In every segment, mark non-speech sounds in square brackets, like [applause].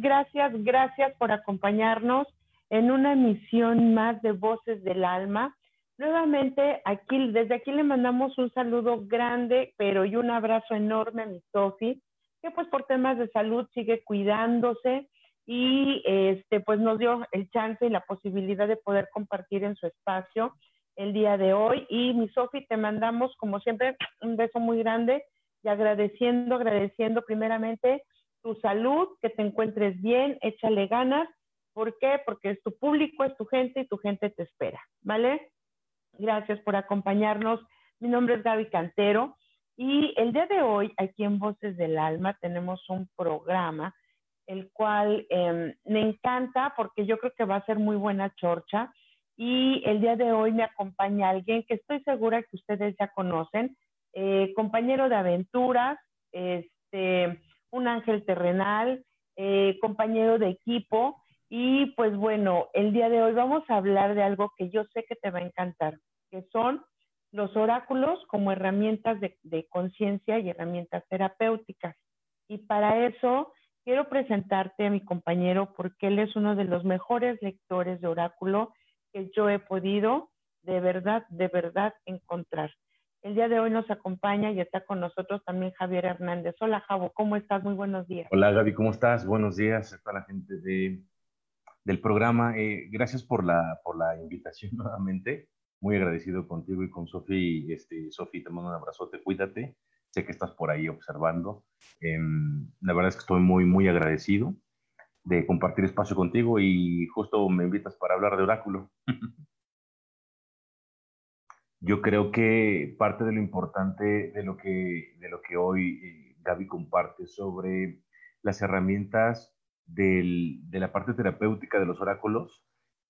Gracias, gracias, por acompañarnos en una emisión más de Voces del Alma. Nuevamente, aquí, desde aquí le mandamos un saludo grande, pero y un abrazo enorme a mi Sofi, que pues por temas de salud sigue cuidándose y este pues nos dio el chance y la posibilidad de poder compartir en su espacio el día de hoy. Y mi Sofi, te mandamos como siempre un beso muy grande y agradeciendo, agradeciendo primeramente tu salud, que te encuentres bien, échale ganas. ¿Por qué? Porque es tu público, es tu gente y tu gente te espera, ¿vale? Gracias por acompañarnos. Mi nombre es Gaby Cantero y el día de hoy aquí en Voces del Alma tenemos un programa el cual em, me encanta porque yo creo que va a ser muy buena chorcha y el día de hoy me acompaña alguien que estoy segura que ustedes ya conocen, eh, compañero de aventuras, este un ángel terrenal, eh, compañero de equipo. Y pues bueno, el día de hoy vamos a hablar de algo que yo sé que te va a encantar, que son los oráculos como herramientas de, de conciencia y herramientas terapéuticas. Y para eso quiero presentarte a mi compañero porque él es uno de los mejores lectores de oráculo que yo he podido de verdad, de verdad encontrar. El día de hoy nos acompaña y está con nosotros también Javier Hernández. Hola, Javo, ¿cómo estás? Muy buenos días. Hola, Gaby, ¿cómo estás? Buenos días a toda la gente de, del programa. Eh, gracias por la, invitación [laughs] nuevamente. Muy agradecido contigo y con Sofi. Este, Sofi, te mando un abrazote, cuídate. Sé que estás por ahí observando. Em, la verdad es que estoy muy, muy agradecido de compartir espacio contigo y justo me invitas para hablar de oráculo. [laughs] Yo creo que parte de lo importante de lo que, de lo que hoy eh, Gaby comparte sobre las herramientas del, de la parte terapéutica de los oráculos,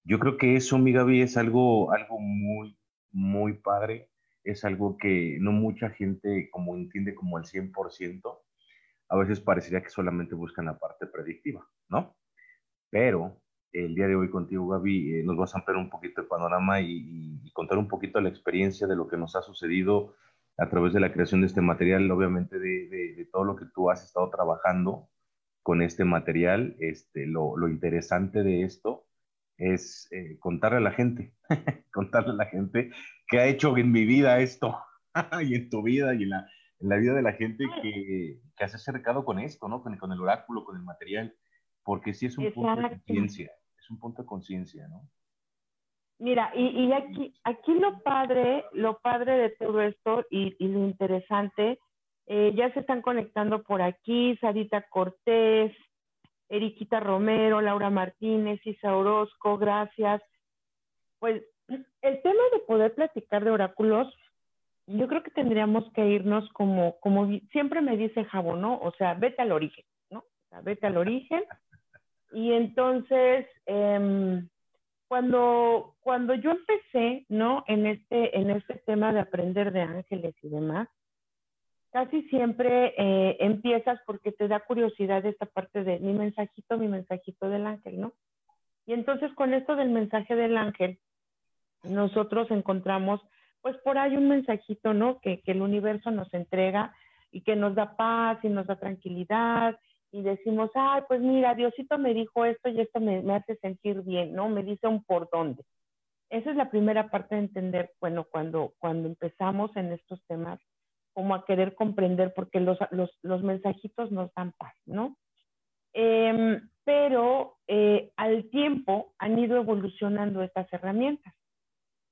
yo creo que eso, mi Gaby, es algo, algo muy, muy padre. Es algo que no mucha gente como entiende como al 100%. A veces parecería que solamente buscan la parte predictiva, ¿no? Pero el día de hoy contigo, Gaby, eh, nos vas a ampliar un poquito el panorama y, contar un poquito la experiencia de lo que nos ha sucedido a través de la creación de este material, obviamente de, todo lo que tú has estado trabajando con este material. Este, lo, interesante de esto es eh, contarle a la gente, [laughs] contarle a la gente que ha hecho en mi vida esto [laughs] y en tu vida y en la, en la vida de la gente que, que has acercado con esto, ¿no? Con, con el oráculo, con el material, porque sí es un punto de conciencia un punto de conciencia, ¿no? Mira, y, aquí, aquí lo padre, lo padre de todo esto y, lo interesante, eh, ya se están conectando por aquí, Sarita Cortés, Eriquita Romero, Laura Martínez, Isa Orozco, gracias. Pues el tema de poder platicar de oráculos, yo creo que tendríamos que irnos como, como siempre me dice Jabo, ¿no? O sea, vete al origen, ¿no? O sea, vete al origen y entonces, em, cuando, cuando yo empecé, ¿no? En este, en este tema de aprender de ángeles y demás, casi siempre eh, empiezas porque te da curiosidad esta parte de mi mensajito, mi mensajito del ángel, ¿no? Y entonces con esto del mensaje del ángel, nosotros encontramos, pues por ahí un mensajito, ¿no? Que, que el universo nos entrega y que nos da paz y nos da tranquilidad y decimos, ay, pues mira, Diosito me dijo esto y esto me, hace sentir bien, ¿no? Me dice un por dónde. Esa es la primera parte de entender, bueno, cuando, cuando empezamos en estos temas, como a querer comprender, porque los, los, los mensajitos nos dan paz, ¿no? Em, pero eh, al tiempo han ido evolucionando estas herramientas.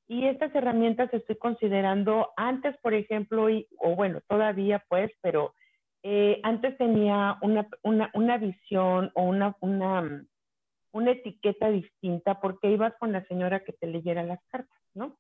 Y estas herramientas estoy considerando antes, por ejemplo, y, o bueno, todavía pues, pero eh, antes tenía una, una, una visión o una, una, una, etiqueta distinta porque ibas con la señora que te leyera las cartas, ¿no?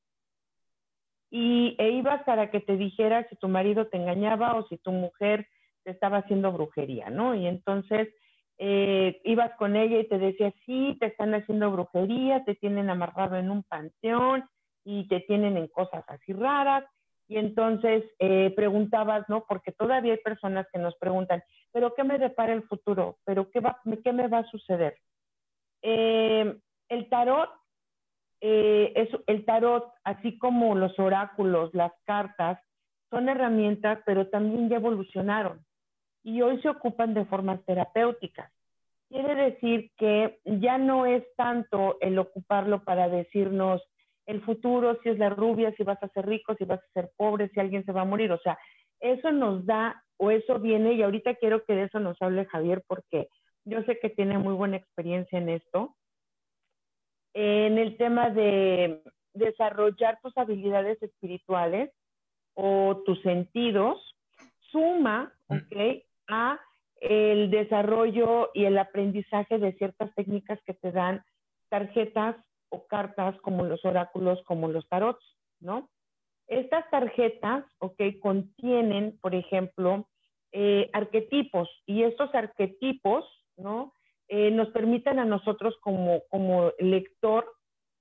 Y e ibas para que te dijera si tu marido te engañaba o si tu mujer te estaba haciendo brujería, ¿no? Y entonces eh, ibas con ella y te decía, sí, te están haciendo brujería, te tienen amarrado en un panteón y te tienen en cosas así raras y entonces eh, preguntabas, ¿no? Porque todavía hay personas que nos preguntan, ¿pero qué me depara el futuro? ¿Pero qué, va, qué me va a suceder? Eh, el tarot, eh, es, el tarot, así como los oráculos, las cartas, son herramientas, pero también ya evolucionaron y hoy se ocupan de formas terapéuticas. Quiere decir que ya no es tanto el ocuparlo para decirnos, el futuro, si es la rubia, si vas a ser rico, si vas a ser pobre, si alguien se va a morir. O sea, eso nos da o eso viene y ahorita quiero que de eso nos hable Javier porque yo sé que tiene muy buena experiencia en esto. En el tema de desarrollar tus habilidades espirituales o tus sentidos, suma, mm. ¿ok? A el desarrollo y el aprendizaje de ciertas técnicas que te dan tarjetas o cartas como los oráculos, como los tarots, ¿no? Estas tarjetas, ok, contienen, por ejemplo, eh, arquetipos y estos arquetipos, ¿no? Eh, nos permiten a nosotros como, como lector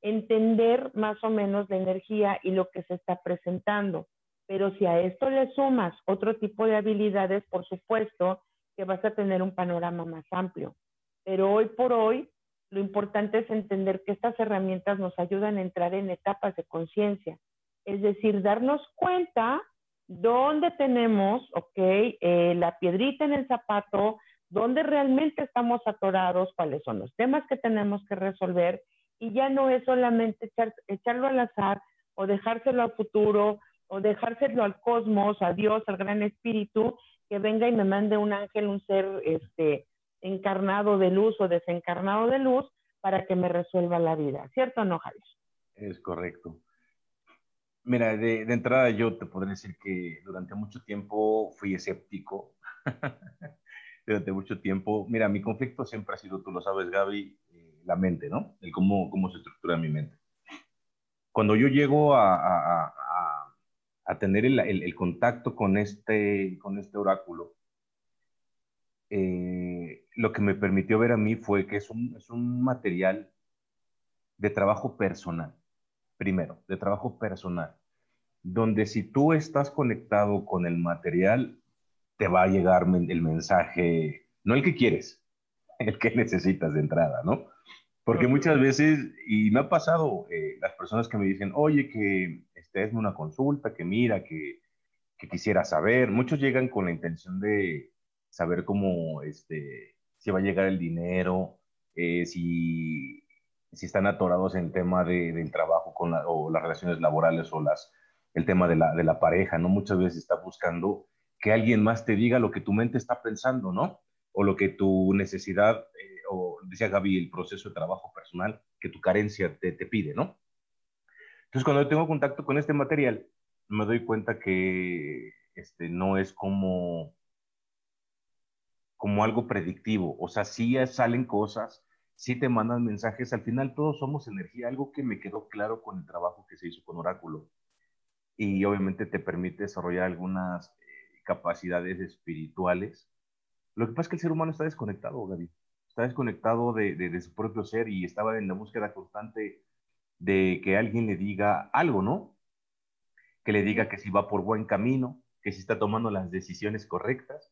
entender más o menos la energía y lo que se está presentando. Pero si a esto le sumas otro tipo de habilidades, por supuesto que vas a tener un panorama más amplio. Pero hoy por hoy, lo importante es entender que estas herramientas nos ayudan a entrar en etapas de conciencia, es decir, darnos cuenta dónde tenemos, ok, eh, la piedrita en el zapato, dónde realmente estamos atorados, cuáles son los temas que tenemos que resolver, y ya no es solamente echarlo al azar o dejárselo al futuro o dejárselo al cosmos, a Dios, al gran espíritu, que venga y me mande un ángel, un ser este, encarnado de luz o desencarnado de luz para que me resuelva la vida. ¿Cierto o no, Javier? Es correcto. Mira, de, entrada yo te podría decir que durante mucho tiempo fui escéptico. [laughs] durante mucho tiempo, mira, mi conflicto siempre ha sido, tú lo sabes, Gaby, eh, la mente, ¿no? El cómo, cómo se estructura mi mente. Cuando yo llego a, a, a, tener el, el, el, contacto con este, con este oráculo, eh, lo que me permitió ver a mí fue que es un, es un material de trabajo personal, primero, de trabajo personal, donde si tú estás conectado con el material, te va a llegar el mensaje, no el que quieres, [laughs] el que necesitas de entrada, ¿no? Porque muchas veces, y me ha pasado, eh, las personas que me dicen, oye, que estés en una consulta, que mira, que, que quisiera saber, muchos llegan con la intención de, saber cómo, este, si va a llegar el dinero, eh, si, si, están atorados en tema de, del trabajo con o las relaciones laborales o las, el tema de la, de la pareja, ¿no? Muchas veces está buscando que alguien más te diga lo que tu mente está pensando, ¿no? O lo que tu necesidad, eh, o decía Gaby, el proceso de trabajo personal que tu carencia te, te pide, ¿no? Entonces, cuando yo tengo contacto con este material, me doy cuenta que este, no es como como algo predictivo. O sea, sí salen cosas, sí te mandan mensajes. Al final todos somos energía, algo que me quedó claro con el trabajo que se hizo con Oráculo. Y obviamente te permite desarrollar algunas eh, capacidades espirituales. Lo que pasa es que el ser humano está desconectado, Gaby. Está desconectado de, de su propio ser y estaba en la búsqueda constante de que alguien le diga algo, ¿no? Que le diga que si va por buen camino, que si está tomando las decisiones correctas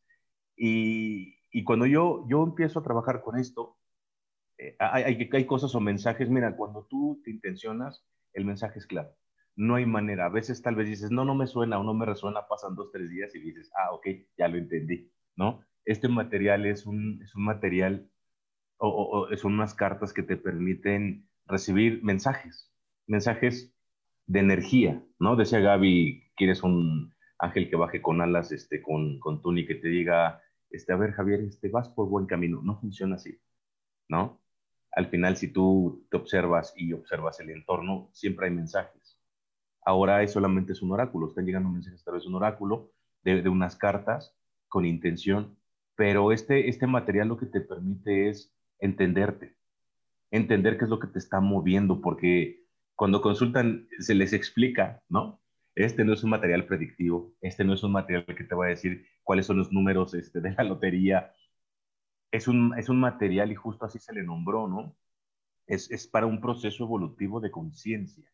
y, y cuando yo, yo empiezo a trabajar con esto, eh, hay, hay cosas o mensajes, mira, cuando tú te intencionas, el mensaje es claro. No hay manera. A veces tal vez dices, no, no me suena o no me resuena, pasan dos, tres días y dices, ah, ok, ya lo entendí, ¿no? Este material es un, es un material o, o, son unas cartas que te permiten recibir mensajes, mensajes de energía, ¿no? Decía Gaby, quieres un ángel que baje con alas, este, con, con túnica, que te diga, este, a ver, Javier, este, vas por buen camino. No funciona así. ¿no? Al final, si tú te observas y observas el entorno, siempre hay mensajes. Ahora es solamente es un oráculo, están llegando mensajes a través de un oráculo, de, de unas cartas con intención, pero este, este material lo que te permite es entenderte, entender qué es lo que te está moviendo, porque cuando consultan se les explica, ¿no? Este no es un material predictivo, este no es un material que te va a decir cuáles son los números este, de la lotería. Es un, es un material y justo así se le nombró, ¿no? Es, es para un proceso evolutivo de conciencia.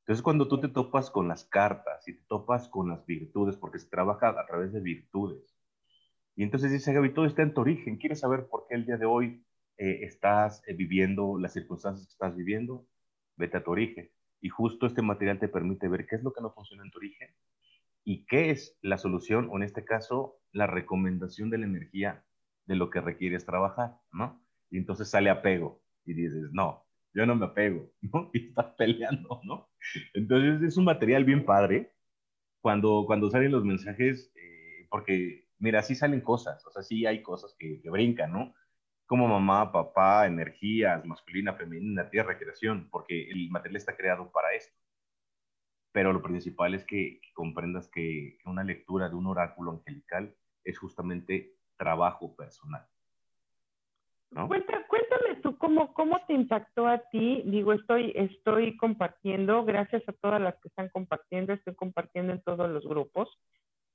Entonces, cuando tú te topas con las cartas y te topas con las virtudes, porque se trabaja a través de virtudes, y entonces dice Gaby, todo está en tu origen. ¿Quieres saber por qué el día de hoy eh, estás eh, viviendo las circunstancias que estás viviendo? Vete a tu origen. Y justo este material te permite ver qué es lo que no funciona en tu origen y qué es la solución, o en este caso, la recomendación de la energía de lo que requieres trabajar, ¿no? Y entonces sale apego y dices, no, yo no me apego, [laughs] ¿no? Y estás peleando, ¿no? Entonces es un material bien padre cuando, cuando salen los mensajes, eh, porque mira, sí salen cosas, o sea, sí hay cosas que, brincan, ¿no? Como mamá, papá, energías, masculina, femenina, tierra, creación, porque el material está creado para esto. Pero lo principal es que, comprendas que, una lectura de un oráculo angelical es justamente trabajo personal. ¿no? cuéntame tú cómo, cómo te impactó a ti. Digo, estoy, estoy compartiendo, gracias a todas las que están compartiendo, estoy compartiendo en todos los grupos.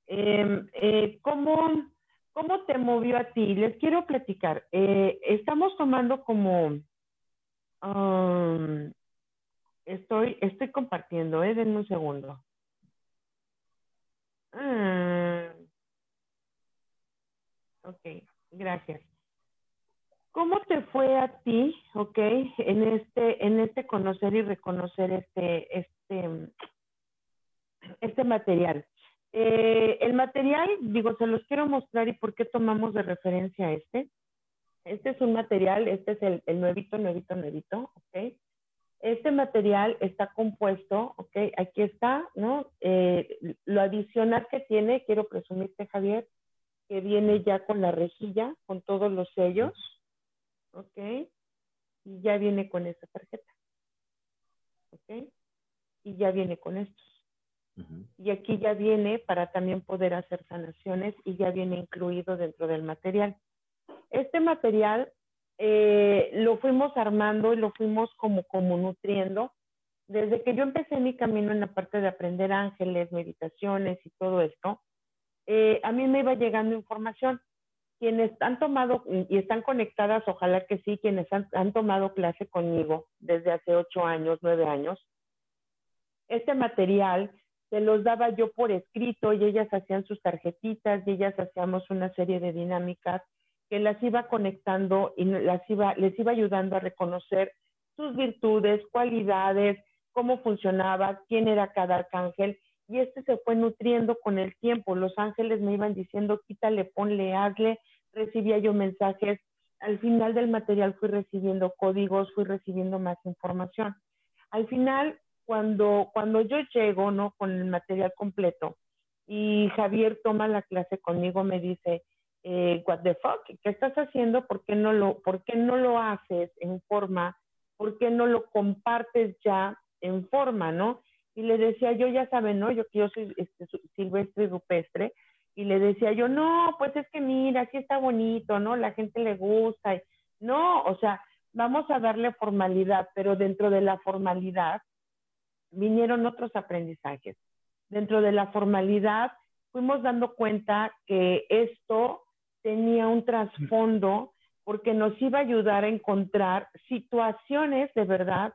Em, eh, ¿cómo, ¿Cómo te movió a ti? Les quiero platicar. Eh, estamos tomando como... Um, estoy, estoy compartiendo, ¿eh? Denme un segundo. Ah, ok, gracias. ¿Cómo te fue a ti, ok, en este, en este conocer y reconocer este, este, este material? Eh, el material, digo, se los quiero mostrar y por qué tomamos de referencia este. Este es un material, este es el, nuevito, nuevito, nuevito, ¿ok? Este material está compuesto, ¿ok? Aquí está, ¿no? Eh, lo adicional que tiene, quiero presumirte, Javier, que viene ya con la rejilla, con todos los sellos, ¿ok? Y ya viene con esta tarjeta, ¿ok? Y ya viene con estos. Y aquí ya viene para también poder hacer sanaciones y ya viene incluido dentro del material. Este material eh, lo fuimos armando y lo fuimos como, como nutriendo. Desde que yo empecé mi camino en la parte de aprender ángeles, meditaciones y todo esto, eh, a mí me iba llegando información. Quienes han tomado y están conectadas, ojalá que sí, quienes han tomado clase conmigo desde hace ocho años, nueve años, este material se los daba yo por escrito y ellas hacían sus tarjetitas y ellas hacíamos una serie de dinámicas que las iba conectando y las iba, les iba ayudando a reconocer sus virtudes, cualidades, cómo funcionaba, quién era cada arcángel. Y este se fue nutriendo con el tiempo. Los ángeles me iban diciendo, quítale, ponle, hazle. Recibía yo mensajes. Al final del material fui recibiendo códigos, fui recibiendo más información. Al final cuando, cuando yo llego, ¿no? Con el material completo y Javier toma la clase conmigo, me dice, eh, what the fuck, ¿qué estás haciendo? ¿Por qué no lo, por qué no lo haces en forma? ¿Por qué no lo compartes ya en forma, no? Y le decía yo, ya saben, ¿no? Yo, yo soy este, silvestre y rupestre. Y le decía yo, no, pues es que mira, sí está bonito, ¿no? La gente le gusta. no, o sea, vamos a darle formalidad, pero dentro de la formalidad vinieron otros aprendizajes. Dentro de la formalidad fuimos dando cuenta que esto tenía un trasfondo porque nos iba a ayudar a encontrar situaciones de verdad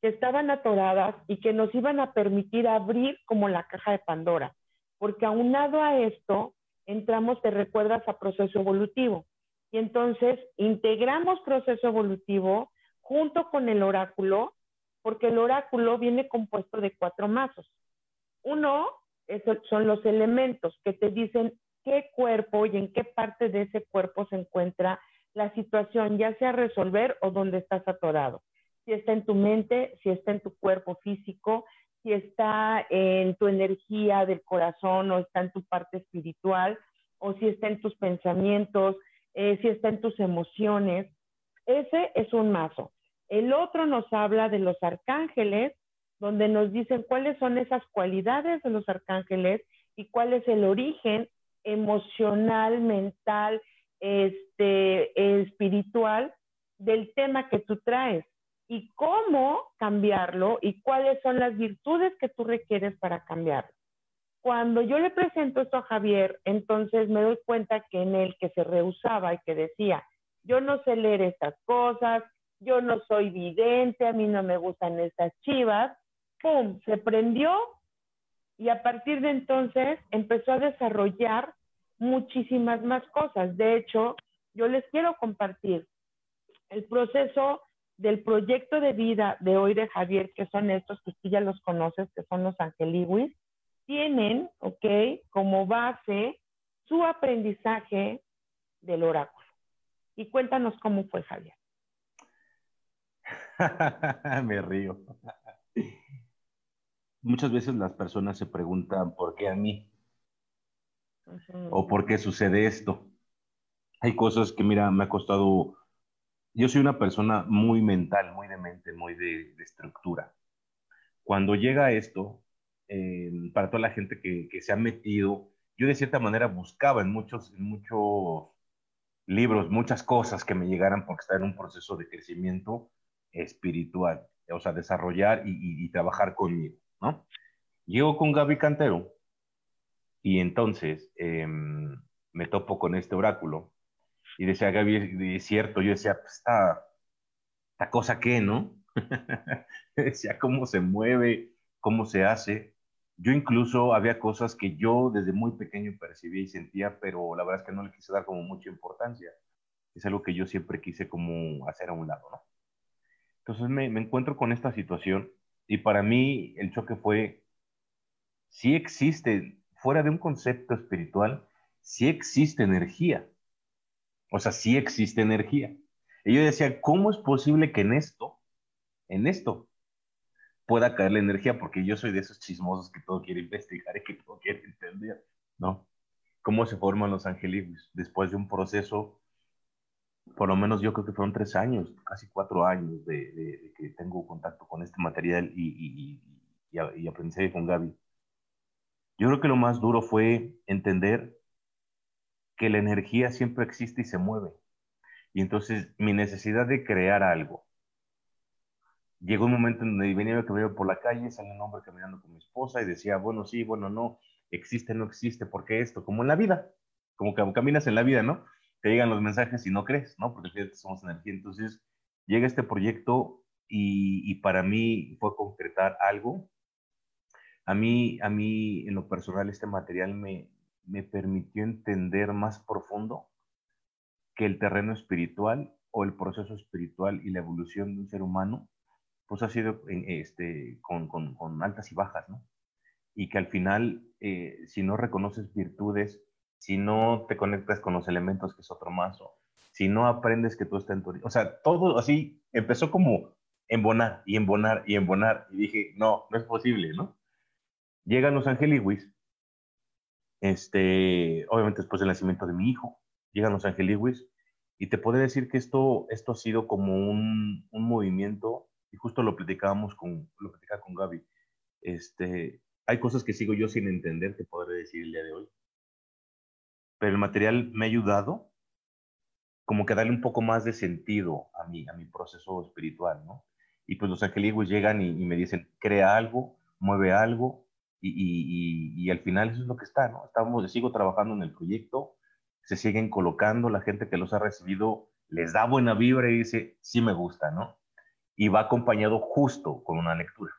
que estaban atoradas y que nos iban a permitir abrir como la caja de Pandora. Porque aunado a esto, entramos, te recuerdas, a proceso evolutivo. Y entonces integramos proceso evolutivo junto con el oráculo porque el oráculo viene compuesto de cuatro mazos. Uno son los elementos que te dicen qué cuerpo y en qué parte de ese cuerpo se encuentra la situación, ya sea resolver o donde estás atorado. Si está en tu mente, si está en tu cuerpo físico, si está en tu energía del corazón o está en tu parte espiritual, o si está en tus pensamientos, eh, si está en tus emociones. Ese es un mazo. El otro nos habla de los arcángeles, donde nos dicen cuáles son esas cualidades de los arcángeles y cuál es el origen emocional, mental, este, espiritual del tema que tú traes y cómo cambiarlo y cuáles son las virtudes que tú requieres para cambiarlo. Cuando yo le presento esto a Javier, entonces me doy cuenta que en él que se rehusaba y que decía, yo no sé leer estas cosas, yo no soy vidente, a mí no me gustan estas chivas, ¡pum! Se prendió y a partir de entonces empezó a desarrollar muchísimas más cosas. De hecho, yo les quiero compartir el proceso del proyecto de vida de hoy de Javier, que son estos que tú ya los conoces, que son los angeliwis, tienen, ¿ok? Como base su aprendizaje del oráculo. Y cuéntanos cómo fue Javier. [laughs] Me río. Muchas veces las personas se preguntan por qué a mí o por qué sucede esto. Hay cosas que, mira, me ha costado yo soy una persona muy mental, muy de mente, muy de, estructura. Cuando llega esto, eh, para toda la gente que, se ha metido, yo de cierta manera buscaba en muchos, en muchos libros, muchas cosas que me llegaran porque estaba en un proceso de crecimiento espiritual, o sea, desarrollar y, trabajar conmigo, ¿no? Llego con Gaby Cantero y entonces em, me topo con este oráculo y decía Gaby, es cierto, yo decía, pues esta, esta cosa qué, ¿no? [laughs] decía cómo se mueve, cómo se hace. Yo incluso había cosas que yo desde muy pequeño percibía y sentía, pero la verdad es que no le quise dar como mucha importancia. Es algo que yo siempre quise como hacer a un lado, ¿no? Entonces me, encuentro con esta situación y para mí el choque fue, si existe, fuera de un concepto espiritual, si existe energía o sea, sí existe energía. Y yo decía, ¿cómo es posible que en esto, en esto, pueda caer la energía? Porque yo soy de esos chismosos que todo quiere investigar y que todo quiere entender, ¿no? ¿Cómo se forman los angelibus? Después de un proceso, por lo menos yo creo que fueron tres años, casi cuatro años de, que tengo contacto con este material y, y, y con Gaby. Yo creo que lo más duro fue entender que la energía siempre existe y se mueve. Y entonces mi necesidad de crear algo. Llegó un momento en donde venía veo por la calle, sale un hombre caminando con mi esposa y decía, bueno, sí, bueno, no, existe, no existe, ¿por qué esto? Como en la vida, como que caminas en la vida, ¿no? Te llegan los mensajes y no crees, ¿no? Porque somos energía. Entonces llega este proyecto y, y para mí fue concretar algo. A mí, a mí, en lo personal, este material me, me permitió entender más profundo que el terreno espiritual o el proceso espiritual y la evolución de un ser humano, pues ha sido este, con, con, altas y bajas, ¿no? Y que al final, eh, si no reconoces virtudes, si no te conectas con los elementos, que es otro mazo, si no aprendes que tú estás en tu... O sea, todo así empezó como embonar y embonar y embonar. Y dije, no, no es posible, ¿no? Llegan los angeliwis este, obviamente después del nacimiento de mi hijo, llegan los Angeliwis, y te puedo decir que esto, esto ha sido como un, un movimiento, y justo lo platicábamos con, lo platicaba con Gaby, este, hay cosas que sigo yo sin entender, te podré decir el día de hoy, pero el material me ha ayudado como que darle un poco más de sentido a mi, a mi proceso espiritual, ¿no? Y pues los angeliwis llegan y, y me dicen, crea algo, mueve algo, y, al final eso es lo que está, ¿no? Estamos, sigo trabajando en el proyecto, se siguen colocando, la gente que los ha recibido les da buena vibra y dice, sí me gusta, ¿no? Y va acompañado justo con una lectura,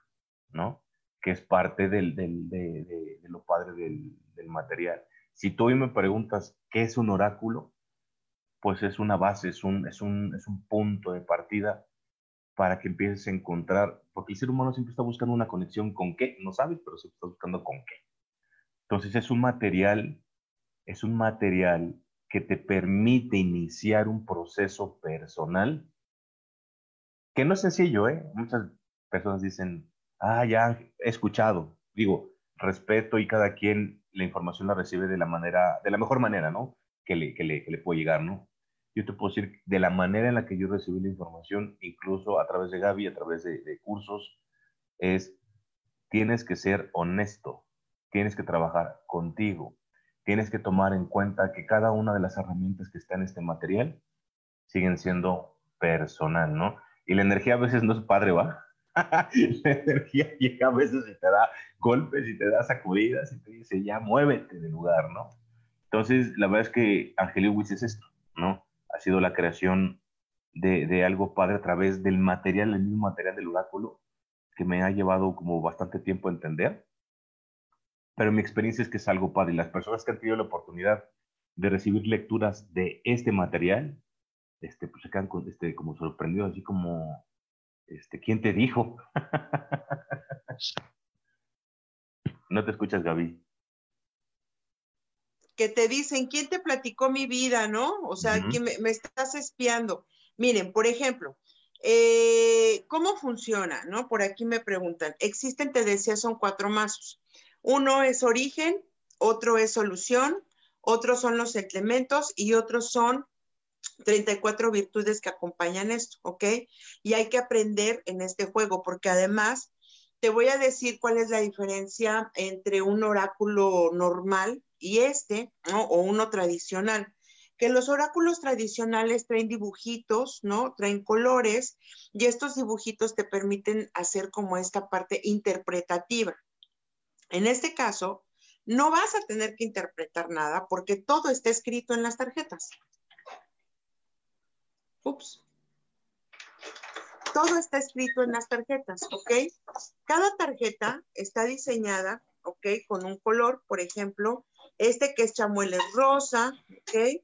¿no? Que es parte del, del, de, de, lo padre del material. Si tú hoy me preguntas qué es un oráculo, pues es una base, es un, es un, es un punto de partida para que empieces a encontrar, porque el ser humano siempre está buscando una conexión con qué, no sabes, pero siempre está buscando con qué. Entonces es un material, es un material que te permite iniciar un proceso personal que no es sencillo, ¿eh? Muchas personas dicen, ah, ya he escuchado. Digo, respeto y cada quien la información la recibe de la manera, de la mejor manera, ¿no? Que le, que le, que le puede llegar, ¿no? yo te puedo decir de la manera en la que yo recibí la información, incluso a través de Gaby, a través de, cursos, es tienes que ser honesto, tienes que trabajar contigo, tienes que tomar en cuenta que cada una de las herramientas que está en este material siguen siendo personal, ¿no? Y la energía a veces no es padre, ¿va? [laughs] la energía llega a veces y te da golpes y te da sacudidas y te dice, ya muévete del lugar, ¿no? Entonces, la verdad es que Angeliwis es esto, ¿no? Ha sido la creación de, de, algo padre a través del material, el mismo material del oráculo, que me ha llevado como bastante tiempo a entender. Pero mi experiencia es que es algo padre y las personas que han tenido la oportunidad de recibir lecturas de este material, este, pues se quedan este, como sorprendidos, así como, este, ¿quién te dijo? [laughs] no te escuchas, Gaby. Que te dicen, ¿quién te platicó mi vida, no? O sea, ¿quién me, me, estás espiando? Miren, por ejemplo, eh, ¿cómo funciona? ¿no? Por aquí me preguntan. Existen, te decía, son cuatro mazos. Uno es origen, otro es solución, otros son los elementos y otros son 34 virtudes que acompañan esto, ¿ok? Y hay que aprender en este juego, porque además te voy a decir cuál es la diferencia entre un oráculo normal y este, ¿no? O uno tradicional. Que los oráculos tradicionales traen dibujitos, ¿no? Traen colores y estos dibujitos te permiten hacer como esta parte interpretativa. En este caso, no vas a tener que interpretar nada porque todo está escrito en las tarjetas. Ups. Todo está escrito en las tarjetas, ¿ok? Cada tarjeta está diseñada, ¿ok? Con un color, por ejemplo, este que es chamuel es rosa, ¿ok?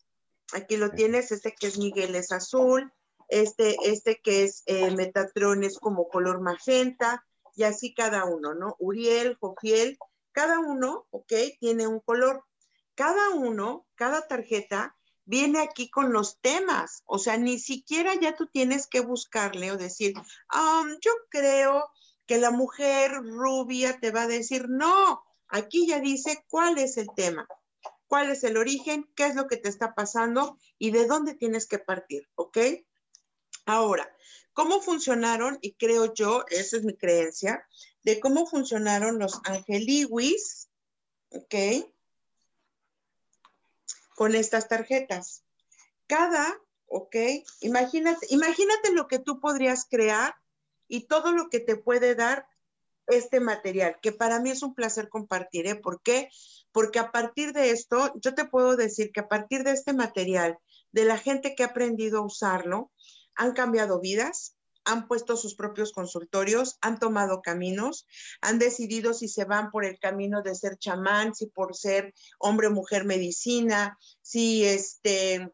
Aquí lo tienes, este que es Miguel es azul, este, este que es eh, Metatrón es como color magenta, y así cada uno, ¿no? Uriel, Jofiel, cada uno, ¿ok? Tiene un color. Cada uno, cada tarjeta viene aquí con los temas, o sea, ni siquiera ya tú tienes que buscarle o decir, um, yo creo que la mujer rubia te va a decir, no, aquí ya dice cuál es el tema, cuál es el origen, qué es lo que te está pasando y de dónde tienes que partir, ¿ok? Ahora, ¿cómo funcionaron? Y creo yo, esa es mi creencia, de cómo funcionaron los angeliwis, ¿ok? Con estas tarjetas. Cada, ¿ok? Imagínate, imagínate lo que tú podrías crear y todo lo que te puede dar este material, que para mí es un placer compartir, ¿eh? ¿Por qué? Porque a partir de esto, yo te puedo decir que a partir de este material, de la gente que ha aprendido a usarlo, han cambiado vidas, han puesto sus propios consultorios, han tomado caminos, han decidido si se van por el camino de ser chamán, si por ser hombre o mujer medicina, si este,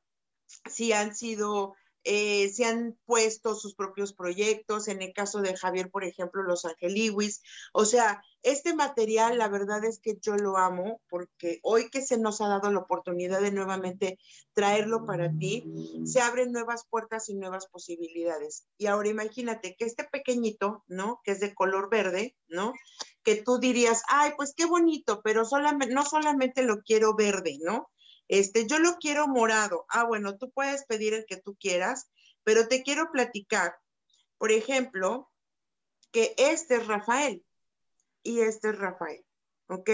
si han sido eh, se han puesto sus propios proyectos, en el caso de Javier, por ejemplo, Los Angeliwis. O sea, este material, la verdad es que yo lo amo porque hoy que se nos ha dado la oportunidad de nuevamente traerlo para ti, se abren nuevas puertas y nuevas posibilidades. Y ahora imagínate que este pequeñito, ¿no? Que es de color verde, ¿no? Que tú dirías, ay, pues qué bonito, pero solamente, no solamente lo quiero verde, ¿no? Este, yo lo quiero morado. Ah, bueno, tú puedes pedir el que tú quieras, pero te quiero platicar, por ejemplo, que este es Rafael y este es Rafael, ¿ok?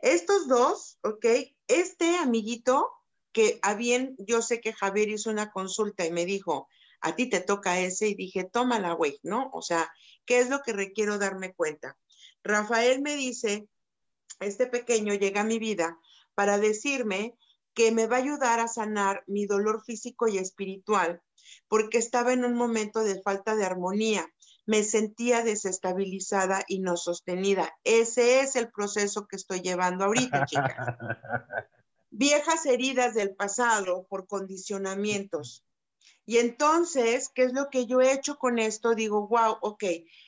Estos dos, ¿ok? Este amiguito que a bien, yo sé que Javier hizo una consulta y me dijo, a ti te toca ese y dije, tómala, güey, ¿no? O sea, ¿qué es lo que requiero darme cuenta? Rafael me dice, este pequeño llega a mi vida para decirme que me va a ayudar a sanar mi dolor físico y espiritual, porque estaba en un momento de falta de armonía. Me sentía desestabilizada y no sostenida. Ese es el proceso que estoy llevando ahorita, chicas. [laughs] Viejas heridas del pasado por condicionamientos. Y entonces, ¿qué es lo que yo he hecho con esto? Digo, wow, ok,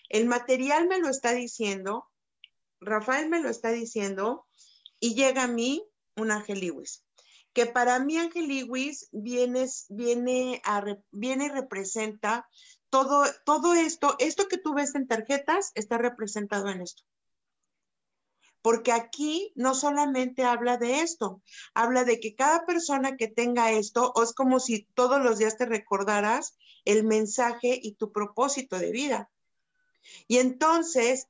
el material me lo está diciendo, Rafael me lo está diciendo, y llega a mí un Ángel Lewis. Que para mí Ángel Lewis viene, viene, a, y representa todo, todo esto, esto que tú ves en tarjetas está representado en esto. porque aquí no solamente habla de esto, habla de que cada persona que tenga esto, o es como si todos los días te recordaras el mensaje y tu propósito de vida. Y entonces,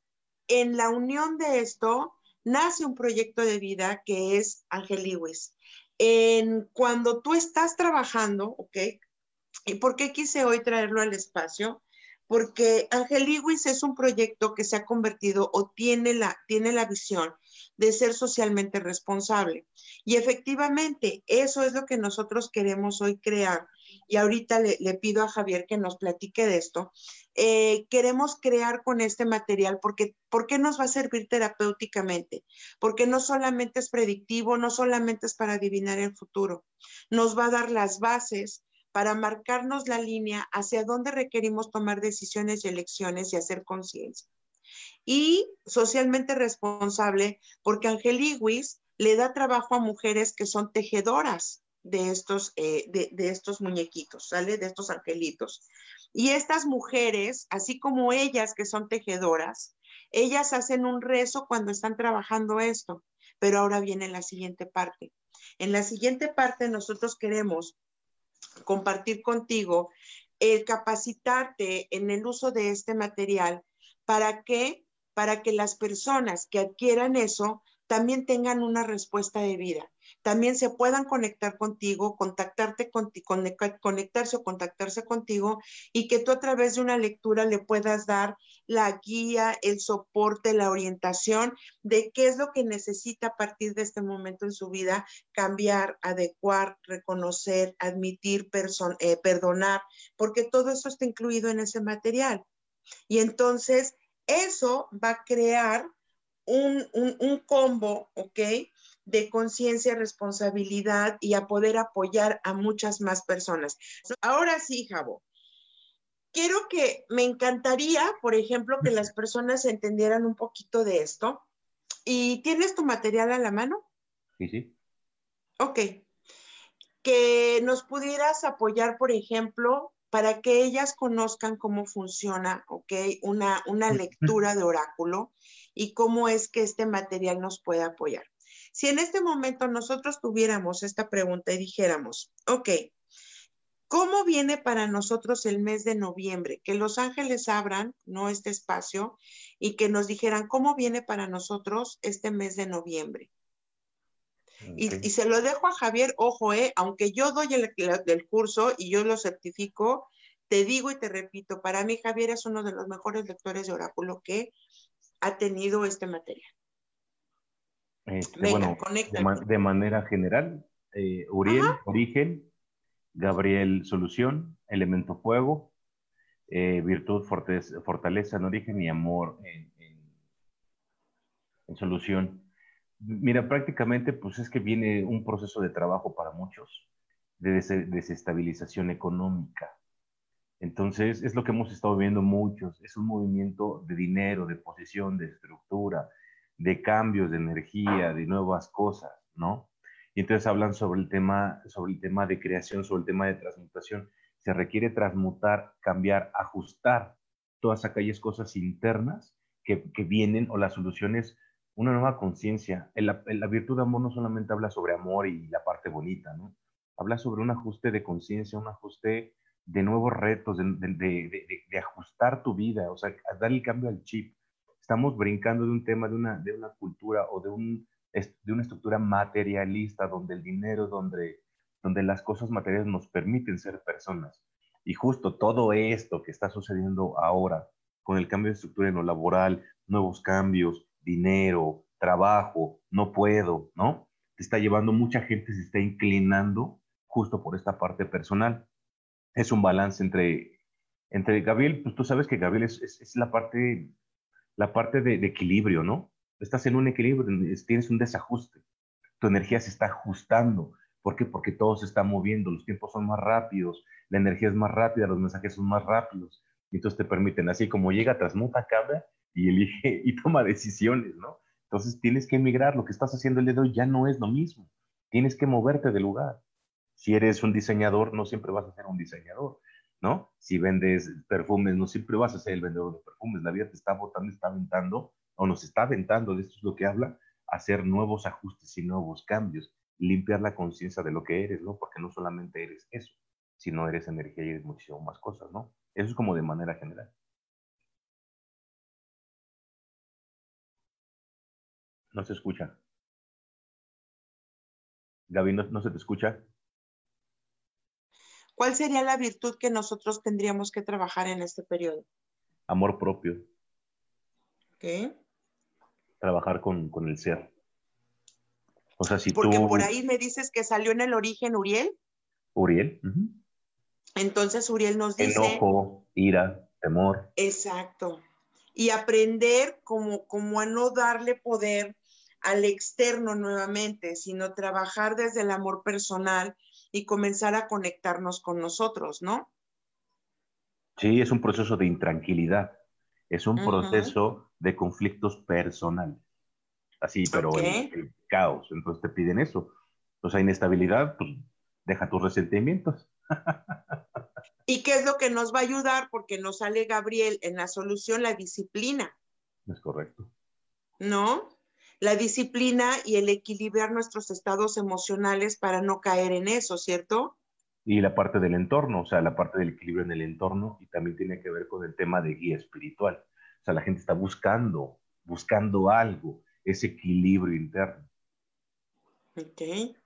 en la unión de esto, nace un proyecto de vida que es Ángel Lewis. En, cuando tú estás trabajando, ¿ok? ¿Y por qué quise hoy traerlo al espacio? porque Ángel Lewis es un proyecto que se ha convertido o tiene la, tiene la visión de ser socialmente responsable. Y efectivamente, eso es lo que nosotros queremos hoy crear. Y ahorita le, pido a Javier que nos platique de esto. Eh, queremos crear con este material porque ¿por qué nos va a servir terapéuticamente? Porque no solamente es predictivo, no solamente es para adivinar el futuro, nos va a dar las bases para marcarnos la línea hacia dónde requerimos tomar decisiones y elecciones y hacer conciencia. Y socialmente responsable, porque Ángel Lewis le da trabajo a mujeres que son tejedoras de estos, eh, de, de estos muñequitos, ¿sale? De estos angelitos. Y estas mujeres, así como ellas que son tejedoras, ellas hacen un rezo cuando están trabajando esto. Pero ahora viene la siguiente parte. En la siguiente parte nosotros queremos compartir contigo el capacitarte en el uso de este material para que para que las personas que adquieran eso también tengan una respuesta de vida también se puedan conectar contigo, contactarte conectarse o contactarse contigo y que tú a través de una lectura le puedas dar la guía, el soporte, la orientación de qué es lo que necesita a partir de este momento en su vida cambiar, adecuar, reconocer, admitir, eh, perdonar, porque todo eso está incluido en ese material. Y entonces eso va a crear un, un combo, ¿ok? De conciencia, responsabilidad y a poder apoyar a muchas más personas. Ahora sí, Javo, quiero que me encantaría, por ejemplo, que las personas entendieran un poquito de esto. ¿Y tienes tu material a la mano? Sí, sí. Ok. Que nos pudieras apoyar, por ejemplo, para que ellas conozcan cómo funciona, ¿ok? Una, una lectura de oráculo y cómo es que este material nos puede apoyar. Si en este momento nosotros tuviéramos esta pregunta y dijéramos, ok, ¿cómo viene para nosotros el mes de noviembre? Que los ángeles abran, ¿no? Este espacio y que nos dijeran, ¿cómo viene para nosotros este mes de noviembre? Y, se lo dejo a Javier, ojo, eh, aunque yo doy el, el, curso y yo lo certifico, te digo y te repito, para mí Javier es uno de los mejores lectores de oráculo que ha tenido este material. Este, bueno, de, manera general, eh, Uriel, origen, Gabriel, solución, elemento fuego, eh, virtud, fortaleza, en origen y amor en, solución. Mira, prácticamente pues es que viene un proceso de trabajo para muchos, de desestabilización económica. Entonces, es lo que hemos estado viendo muchos, es un movimiento de dinero, de posición, de estructura, de cambios de energía, de nuevas cosas, ¿no? Y entonces hablan sobre el tema, sobre el tema de creación, sobre el tema de transmutación. Se requiere transmutar, cambiar, ajustar todas aquellas cosas internas que, vienen o las soluciones, una nueva conciencia. La, la virtud de amor no solamente habla sobre amor y la parte bonita, ¿no? Habla sobre un ajuste de conciencia, un ajuste de nuevos retos, de, de, de, ajustar tu vida, o sea, dar el cambio al chip estamos brincando de un tema, de una, de una cultura o de, un, de una estructura materialista donde el dinero, donde, donde las cosas materiales nos permiten ser personas. Y justo todo esto que está sucediendo ahora, con el cambio de estructura en lo laboral, nuevos cambios, dinero, trabajo, no puedo, ¿no? Te está llevando, mucha gente se está inclinando justo por esta parte personal. Es un balance entre, entre Gabriel, pues tú sabes que Gabriel es, es la parte la parte de, equilibrio, ¿no? Estás en un equilibrio, tienes un desajuste, tu energía se está ajustando. ¿Por qué? Porque todo se está moviendo, los tiempos son más rápidos, la energía es más rápida, los mensajes son más rápidos. Y entonces te permiten, así como llega, transmuta, cambia y elige [laughs] y toma decisiones, ¿no? Entonces tienes que emigrar, lo que estás haciendo el día de hoy ya no es lo mismo, tienes que moverte del lugar. Si eres un diseñador, no siempre vas a ser un diseñador. ¿No? Si vendes perfumes, no siempre vas a ser el vendedor de perfumes, la vida te está botando, está aventando, o nos está aventando, de esto es lo que habla, hacer nuevos ajustes y nuevos cambios, limpiar la conciencia de lo que eres, ¿no? Porque no solamente eres eso, sino eres energía y eres muchísimo más cosas, ¿no? Eso es como de manera general. No se escucha. Gaby, ¿no, se te escucha? ¿Cuál sería la virtud que nosotros tendríamos que trabajar en este periodo? Amor propio. ¿Qué? Trabajar con, el ser. O sea, si Porque por ahí me dices que salió en el origen Uriel. Uriel. Entonces Uriel nos dice... Enojo, ira, temor. Exacto. Y aprender como, como a no darle poder al externo nuevamente, sino trabajar desde el amor personal y comenzar a conectarnos con nosotros, ¿no? Sí, es un proceso de intranquilidad, es un proceso de conflictos personales, así, pero el, caos, entonces te piden eso. Entonces hay inestabilidad, pues deja tus resentimientos. ¿Y qué es lo que nos va a ayudar? Porque nos sale Gabriel en la solución, la disciplina. Es correcto. ¿No? La disciplina y el equilibrar nuestros estados emocionales para no caer en eso, ¿cierto? Y la parte del entorno, o sea, la parte del equilibrio en el entorno y también tiene que ver con el tema de guía espiritual. O sea, la gente está buscando, buscando algo, ese equilibrio interno. Ok.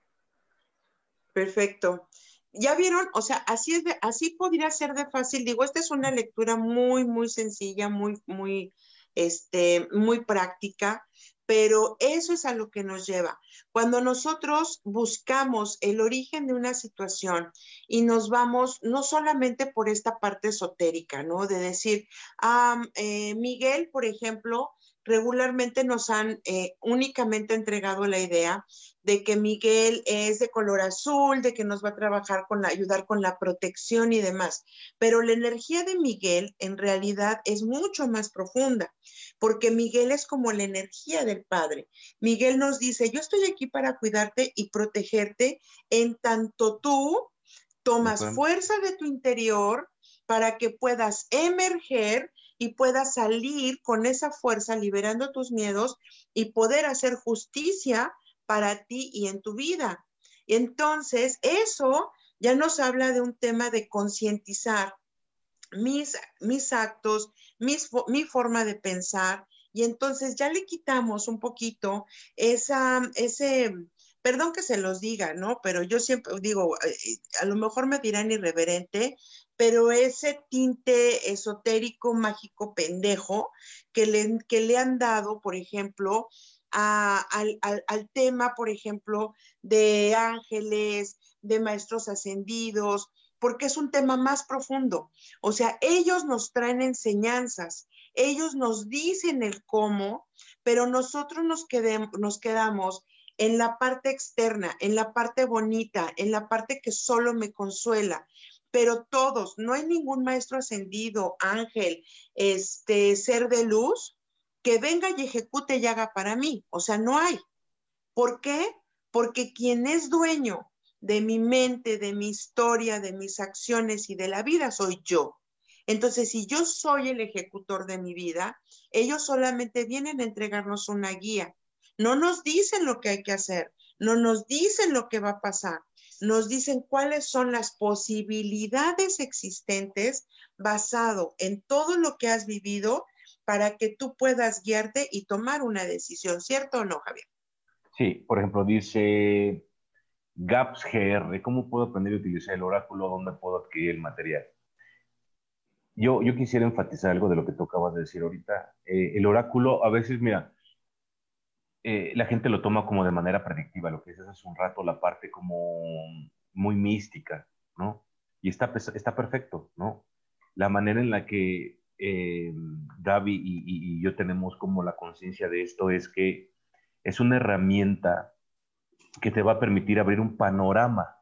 Perfecto. Ya vieron, o sea, así es de, así podría ser de fácil. Digo, esta es una lectura muy, muy sencilla, muy, muy, este, muy práctica, pero eso es a lo que nos lleva. Cuando nosotros buscamos el origen de una situación y nos vamos no solamente por esta parte esotérica, ¿no? De decir, ah, eh, Miguel, por ejemplo, regularmente nos han eh, únicamente entregado la idea de que Miguel es de color azul, de que nos va a trabajar con la, ayudar con la protección y demás. Pero la energía de Miguel en realidad es mucho más profunda, porque Miguel es como la energía del Padre. Miguel nos dice, yo estoy aquí para cuidarte y protegerte en tanto tú tomas fuerza de tu interior para que puedas emerger y puedas salir con esa fuerza liberando tus miedos y poder hacer justicia para ti y en tu vida. Entonces, eso ya nos habla de un tema de concientizar mis, mis actos, mis, mi forma de pensar, y entonces ya le quitamos un poquito esa, ese, perdón que se los diga, ¿no? Pero yo siempre digo, eh, a lo mejor me dirán irreverente, pero ese tinte esotérico, mágico, pendejo que le, que le han dado, por ejemplo, al, al, tema, por ejemplo, de ángeles, de maestros ascendidos, porque es un tema más profundo. O sea, ellos nos traen enseñanzas, ellos nos dicen el cómo, pero nosotros nos, nos quedamos en la parte externa, en la parte bonita, en la parte que solo me consuela pero todos, no hay ningún maestro ascendido, ángel, este ser de luz que venga y ejecute y haga para mí. O sea, no hay. ¿Por qué? Porque quien es dueño de mi mente, de mi historia, de mis acciones y de la vida soy yo. Entonces, si yo soy el ejecutor de mi vida, ellos solamente vienen a entregarnos una guía. No nos dicen lo que hay que hacer, no nos dicen lo que va a pasar, nos dicen cuáles son las posibilidades existentes basado en todo lo que has vivido para que tú puedas guiarte y tomar una decisión, ¿cierto o no, Javier? Sí, por ejemplo, dice GAPS GR, ¿cómo puedo aprender a utilizar el oráculo? ¿Dónde puedo adquirir el material? Yo, yo quisiera enfatizar algo de lo que tú acabas de decir ahorita. Eh, el oráculo, a veces, mira, eh, la gente lo toma como de manera predictiva, lo que dices hace un rato, la parte como muy mística, ¿no? Y está, está perfecto, ¿no? La manera en la que eh, Gaby y, yo tenemos como la conciencia de esto es que es una herramienta que te va a permitir abrir un panorama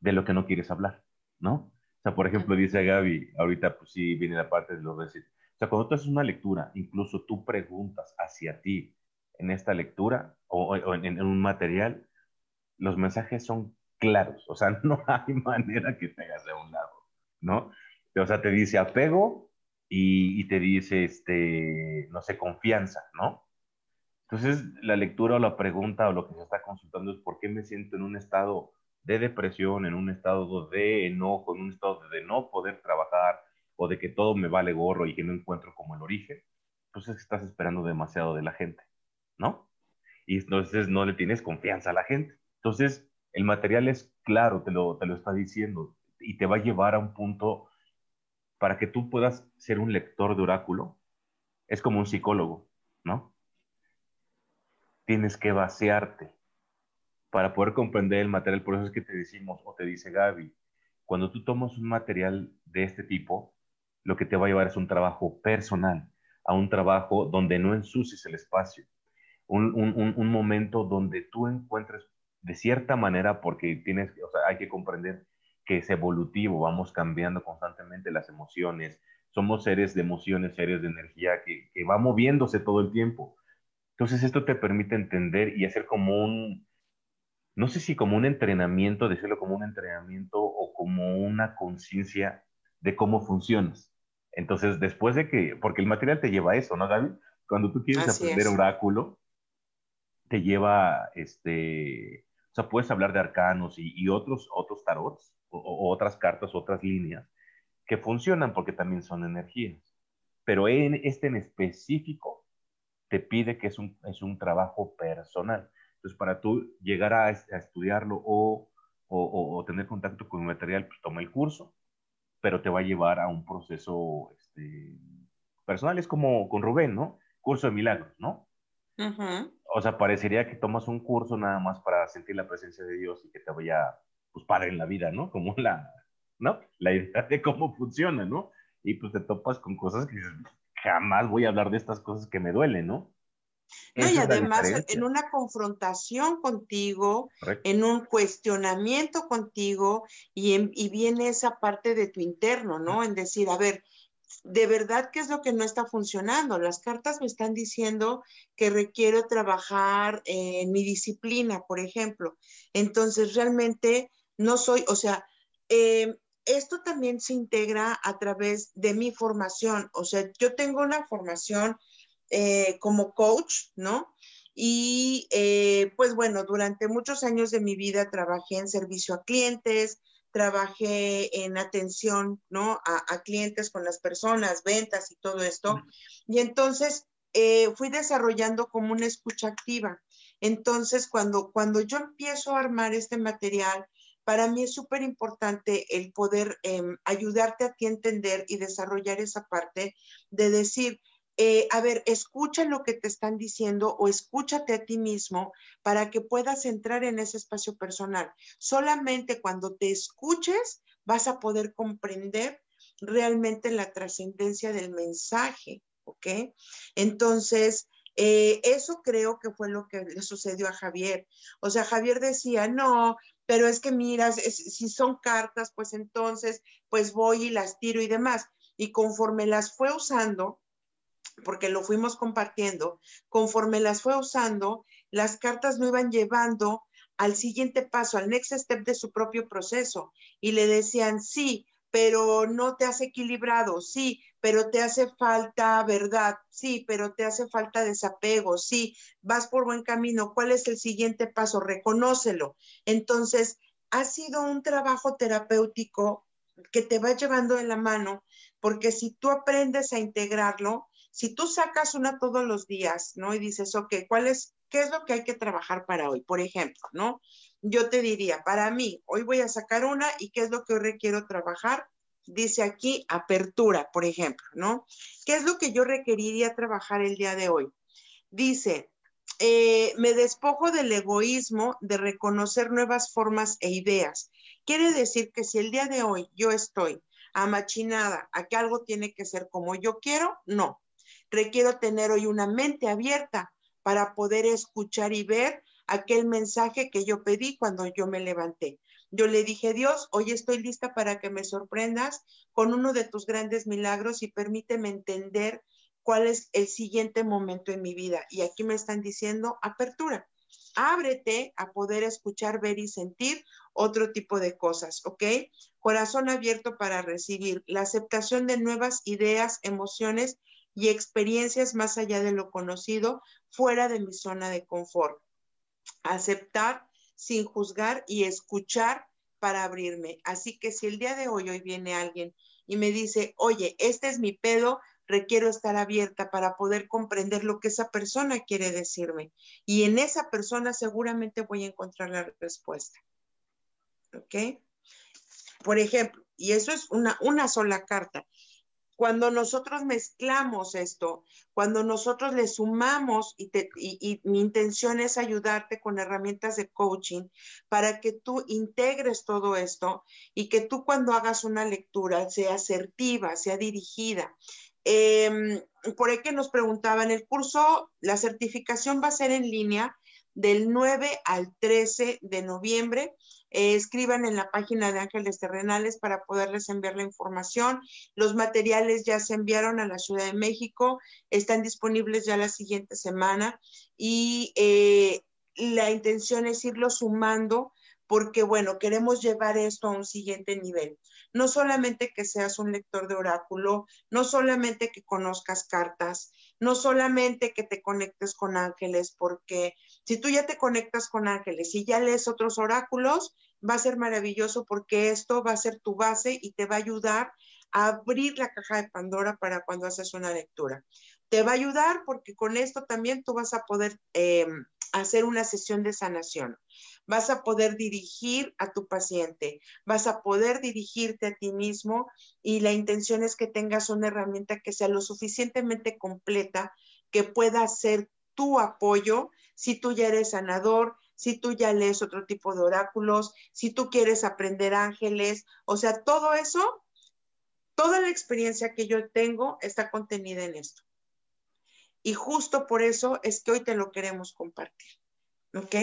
de lo que no quieres hablar, ¿no? O sea, por ejemplo, dice Gaby, ahorita pues sí viene la parte de los recit. O sea, cuando tú haces una lectura, incluso tú preguntas hacia ti, en esta lectura o, en, un material, los mensajes son claros, o sea, [laughs] no hay manera que te hagas de un lado, ¿no? O sea, te dice apego y, te dice, este, no sé, confianza, ¿no? Entonces, la lectura o la pregunta o lo que se está consultando es por qué me siento en un estado de depresión, en un estado de enojo, en un estado de no poder trabajar o de que todo me vale gorro y que no encuentro como el origen. Entonces estás esperando demasiado de la gente, ¿no? Y entonces no le tienes confianza a la gente. Entonces, el material es claro, te lo, te lo está diciendo y te va a llevar a un punto para que tú puedas ser un lector de oráculo. Es como un psicólogo, ¿no? Tienes que vaciarte para poder comprender el material. Por eso es que te decimos, o te dice Gaby, cuando tú tomas un material de este tipo, lo que te va a llevar es un trabajo personal, a un trabajo donde no ensucies el espacio, un, un, un momento donde tú encuentres de cierta manera, porque tienes, o sea, hay que comprender que es evolutivo, vamos cambiando constantemente las emociones, somos seres de emociones, seres de energía que, que va moviéndose todo el tiempo. Entonces esto te permite entender y hacer como un, no sé si como un entrenamiento, decirlo como un entrenamiento o como una conciencia de cómo funcionas. Entonces, después de que, porque el material te lleva a eso, ¿no, Gaby? Cuando tú quieres aprender oráculo, te lleva, este, o sea, puedes hablar de arcanos y, otros, otros tarots, o, otras cartas, otras líneas, que funcionan porque también son energías. Pero en este en específico te pide que es un, es un trabajo personal. Entonces, para tú llegar a, estudiarlo o, o, tener contacto con el material, pues toma el curso, pero te va a llevar a un proceso este, personal. Es como con Rubén, ¿no? Curso de milagros, ¿no? O sea, parecería que tomas un curso nada más para sentir la presencia de Dios y que te vaya, pues, padre en la vida, ¿no? Como la, ¿no? La idea de cómo funciona, ¿no? Y pues te topas con cosas que jamás voy a hablar de estas cosas que me duelen, ¿no? y además en una confrontación contigo, en un cuestionamiento contigo y, y, viene esa parte de tu interno, ¿no? En decir, a ver, de verdad, ¿qué es lo que no está funcionando? Las cartas me están diciendo que requiero trabajar en mi disciplina, por ejemplo. Entonces, realmente no soy, o sea, eh, esto también se integra a través de mi formación. O sea, yo tengo una formación eh, como coach, ¿no? Y eh, pues bueno, durante muchos años de mi vida trabajé en servicio a clientes, trabajé en atención, ¿no? A, clientes con las personas, ventas y todo esto. Y entonces eh, fui desarrollando como una escucha activa. Entonces, cuando, cuando yo empiezo a armar este material, para mí es súper importante el poder em, ayudarte a ti a entender y desarrollar esa parte de decir, eh, a ver, escucha lo que te están diciendo o escúchate a ti mismo para que puedas entrar en ese espacio personal. Solamente cuando te escuches vas a poder comprender realmente la trascendencia del mensaje, ¿ok? Entonces, eh, eso creo que fue lo que le sucedió a Javier. O sea, Javier decía, no, pero es que miras, si son cartas, pues entonces, pues voy y las tiro y demás. Y conforme las fue usando, porque lo fuimos compartiendo, conforme las fue usando, las cartas no iban llevando al siguiente paso, al next step de su propio proceso. Y le decían, sí, pero no te has equilibrado, sí, pero te hace falta verdad, sí, pero te hace falta desapego, sí, vas por buen camino, ¿cuál es el siguiente paso? Reconócelo. Entonces, ha sido un trabajo terapéutico que te va llevando en la mano, porque si tú aprendes a integrarlo, si tú sacas una todos los días, ¿no? Y dices, ok, ¿cuál es, qué es lo que hay que trabajar para hoy? Por ejemplo, ¿no? Yo te diría, para mí, hoy voy a sacar una y qué es lo que hoy requiero trabajar. Dice aquí apertura, por ejemplo, ¿no? ¿Qué es lo que yo requeriría trabajar el día de hoy? Dice, eh, me despojo del egoísmo de reconocer nuevas formas e ideas. Quiere decir que si el día de hoy yo estoy amachinada a que algo tiene que ser como yo quiero, no. Requiero tener hoy una mente abierta para poder escuchar y ver aquel mensaje que yo pedí cuando yo me levanté. Yo le dije, Dios, hoy estoy lista para que me sorprendas con uno de tus grandes milagros y permíteme entender cuál es el siguiente momento en mi vida. Y aquí me están diciendo apertura. ábrete a poder escuchar, ver y sentir otro tipo de cosas, ¿ok? Corazón abierto para recibir la aceptación de nuevas ideas, emociones y experiencias más allá de lo conocido, fuera de mi zona de confort. Aceptar sin juzgar y escuchar para abrirme. Así que si el día de hoy, hoy viene alguien y me dice, oye, este es mi pedo, requiero estar abierta para poder comprender lo que esa persona quiere decirme. Y en esa persona seguramente voy a encontrar la respuesta. ¿Ok? Por ejemplo, y eso es una, una sola carta. Cuando nosotros mezclamos esto, cuando nosotros le sumamos, y, mi intención es ayudarte con herramientas de coaching para que tú integres todo esto y que tú cuando hagas una lectura sea asertiva, sea dirigida. Eh, por ahí que nos preguntaban, el curso, la certificación va a ser en línea del 9 al 13 de noviembre. Eh, escriban en la página de Ángeles Terrenales para poderles enviar la información. Los materiales ya se enviaron a la Ciudad de México, están disponibles ya la siguiente semana y eh, la intención es irlo sumando porque, bueno, queremos llevar esto a un siguiente nivel. No solamente que seas un lector de oráculo, no solamente que conozcas cartas, no solamente que te conectes con ángeles, porque si tú ya te conectas con ángeles y ya lees otros oráculos, va a ser maravilloso porque esto va a ser tu base y te va a ayudar a abrir la caja de Pandora para cuando haces una lectura. Te va a ayudar porque con esto también tú vas a poder eh, hacer una sesión de sanación vas a poder dirigir a tu paciente, vas a poder dirigirte a ti mismo y la intención es que tengas una herramienta que sea lo suficientemente completa que pueda ser tu apoyo si tú ya eres sanador, si tú ya lees otro tipo de oráculos, si tú quieres aprender ángeles, o sea, todo eso, toda la experiencia que yo tengo está contenida en esto. Y justo por eso es que hoy te lo queremos compartir. ¿Ok?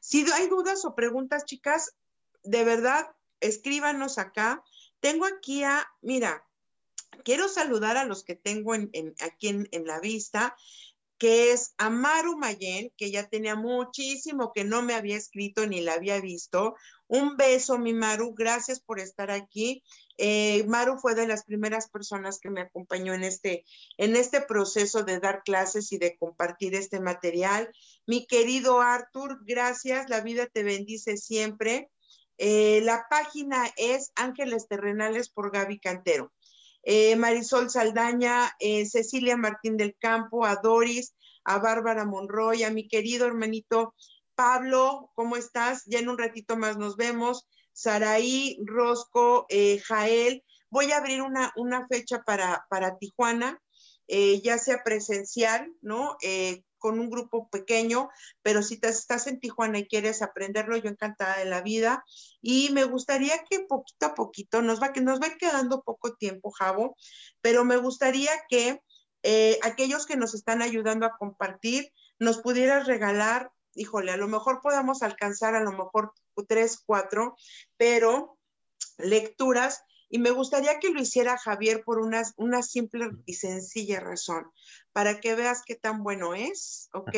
Si hay dudas o preguntas, chicas, de verdad, escríbanos acá. Tengo aquí a, mira, quiero saludar a los que tengo en, aquí en, la vista, que es Amaru Mayen, que ya tenía muchísimo que no me había escrito ni la había visto. Un beso, mi Maru, gracias por estar aquí. Eh, Maru fue de las primeras personas que me acompañó en este, en este proceso de dar clases y de compartir este material. Mi querido Arthur, gracias, la vida te bendice siempre. Eh, la página es Ángeles Terrenales por Gaby Cantero. Eh, Marisol Saldaña, Cecilia Martín del Campo, a Doris, a Bárbara Monroy, a mi querido hermanito Pablo, ¿cómo estás? Ya en un ratito más nos vemos. Saraí, Rosco, eh, Jael. Voy a abrir una, una fecha para, para Tijuana, eh, ya sea presencial, ¿no? Eh, con un grupo pequeño, pero si te, estás en Tijuana y quieres aprenderlo, yo encantada de la vida. Y me gustaría que poquito a poquito, nos va, que nos va quedando poco tiempo, Javo, pero me gustaría que aquellos que nos están ayudando a compartir, nos pudieras regalar híjole, a lo mejor podamos alcanzar a lo mejor tres, cuatro, pero lecturas. Y me gustaría que lo hiciera Javier por una, una simple y sencilla razón, para que veas qué tan bueno es, ¿ok?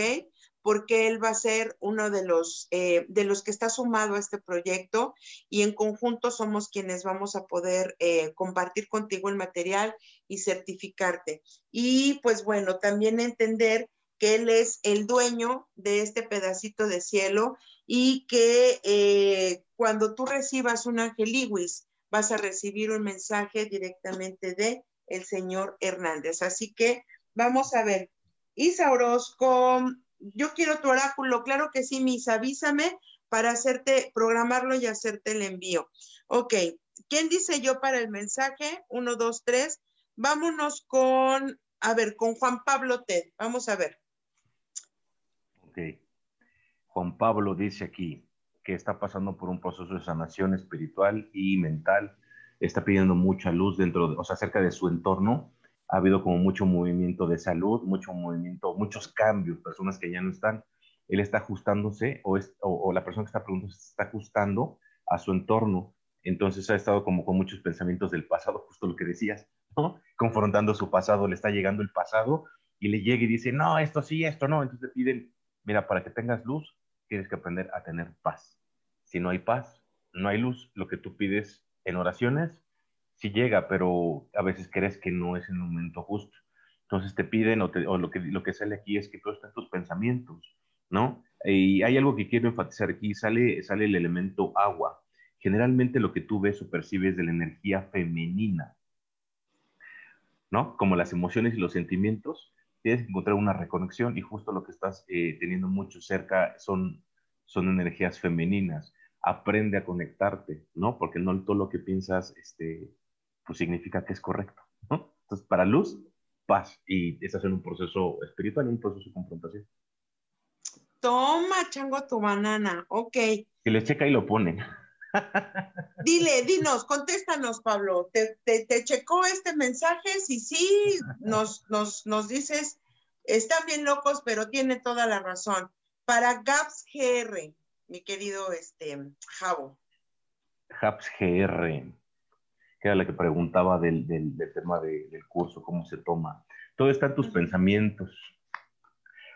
Porque él va a ser uno de los, eh, de los que está sumado a este proyecto y en conjunto somos quienes vamos a poder eh, compartir contigo el material y certificarte. Y pues bueno, también entender que Él es el dueño de este pedacito de cielo y que eh, cuando tú recibas un ángel Lewis, vas a recibir un mensaje directamente de el señor Hernández. Así que vamos a ver. Isa Orozco, yo quiero tu oráculo, claro que sí, Misa, avísame para hacerte, programarlo y hacerte el envío. Ok, ¿quién dice yo para el mensaje? Uno, dos, tres. Vámonos con, a ver, con Juan Pablo Ted. Vamos a ver. Juan Pablo dice aquí que está pasando por un proceso de sanación espiritual y mental, está pidiendo mucha luz dentro, de, o sea, cerca de su entorno. Ha habido como mucho movimiento de salud, mucho movimiento, muchos cambios, personas que ya no están. Él está ajustándose o, o, la persona que está preguntando se está ajustando a su entorno. Entonces ha estado como con muchos pensamientos del pasado, [laughs] justo lo que decías, ¿no? Confrontando su pasado, le está llegando el pasado y le llega y dice, no, esto sí, esto no. Entonces le piden mira, para que tengas luz, tienes que aprender a tener paz. Si no hay paz, no hay luz. Lo que tú pides en oraciones, sí llega, pero a veces crees que no es el momento justo. Entonces te piden, o, lo, que, lo que sale aquí es que tú estás en tus pensamientos, ¿no? Y hay algo que quiero enfatizar aquí, sale, sale el elemento agua. Generalmente lo que tú ves o percibes de la energía femenina, ¿no? Como las emociones y los sentimientos, tienes que encontrar una reconexión y justo lo que estás eh, teniendo mucho cerca son, son energías femeninas. Aprende a conectarte, ¿no? Porque no todo lo que piensas, este, pues significa que es correcto, ¿no? Entonces, para luz, paz y estás en un proceso espiritual, un proceso de confrontación. Toma, chango, tu banana. Ok. Que le checa y lo pone. Dile, dinos, contéstanos, Pablo. ¿Te, te, checó este mensaje? Si sí, nos, nos, nos dices, están bien locos, pero tiene toda la razón. Para Gaps GR, mi querido este, Javo. Gaps GR que era la que preguntaba del, del, tema del curso, cómo se toma. Todo está en tus pensamientos.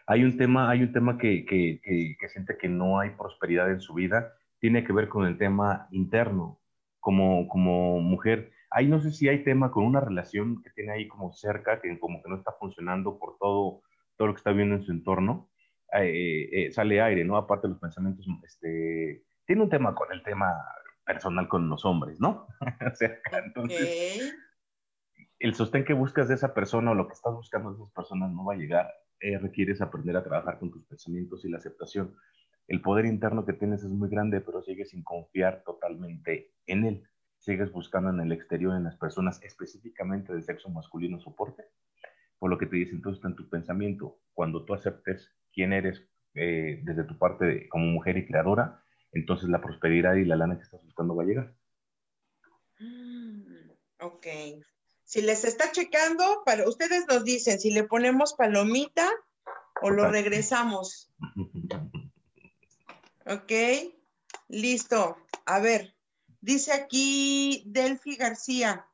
Hay un tema, hay un tema que, que, que, siente que no hay prosperidad en su vida, tiene que ver con el tema interno, como, como mujer. Ahí no sé si hay tema con una relación que tiene ahí como cerca, que como que no está funcionando por todo, todo lo que está viendo en su entorno. Eh, eh, sale aire, ¿no? Aparte de los pensamientos, este, tiene un tema con el tema personal con los hombres, ¿no? [laughs] o sea, entonces, el sostén que buscas de esa persona o lo que estás buscando de esas personas no va a llegar. Eh, requieres aprender a trabajar con tus pensamientos y la aceptación. El poder interno que tienes es muy grande, pero sigues sin confiar totalmente en él. Sigues buscando en el exterior, en las personas, específicamente del sexo masculino soporte. Por lo que te dicen, entonces está en tu pensamiento. Cuando tú aceptes quién eres eh, desde tu parte como mujer y creadora, entonces la prosperidad y la lana que estás buscando va a llegar. Mm, ok. Si les está checando, para, ustedes nos dicen si le ponemos palomita o lo regresamos. [laughs] ok, listo. A ver, dice aquí Delphi García.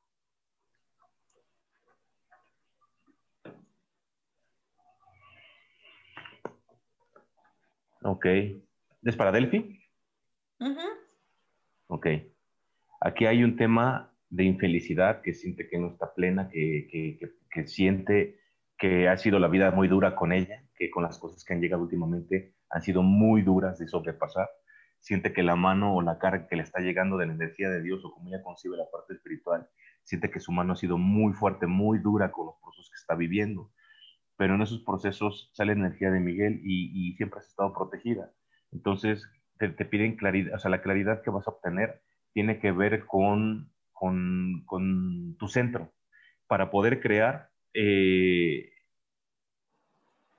Ok. ¿Es para Delphi? Ok. Aquí hay un tema de infelicidad que siente que no está plena, que, siente que ha sido la vida muy dura con ella, que con las cosas que han llegado últimamente han sido muy duras de sobrepasar. Siente que la mano o la carga que le está llegando de la energía de Dios o como ella concibe la parte espiritual, siente que su mano ha sido muy fuerte, muy dura con los procesos que está viviendo. Pero en esos procesos sale energía de Miguel y, siempre has estado protegida. Entonces, te, piden claridad, o sea, la claridad que vas a obtener tiene que ver con, con, con tu centro para poder crear eh,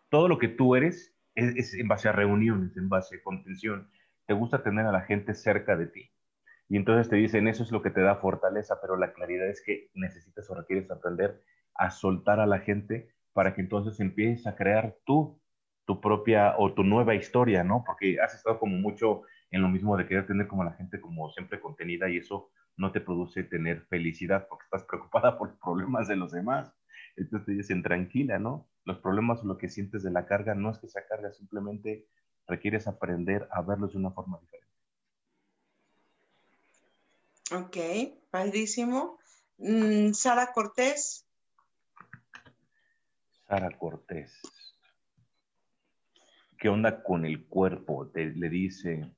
todo lo que tú eres es, en base a reuniones, en base a contención. Te gusta tener a la gente cerca de ti. Y entonces te dicen, eso es lo que te da fortaleza, pero la claridad es que necesitas o requieres aprender a soltar a la gente para que entonces empieces a crear tú tu propia o tu nueva historia, ¿no? Porque has estado como mucho en lo mismo de querer tener como la gente como siempre contenida y eso no te produce tener felicidad porque estás preocupada por los problemas de los demás. Entonces te dicen tranquila, ¿no? Los problemas o lo que sientes de la carga no es que sea carga, simplemente requieres aprender a verlos de una forma diferente. Ok, padrísimo. Mm, Sara Cortés. Sara Cortés. ¿Qué onda con el cuerpo? le dice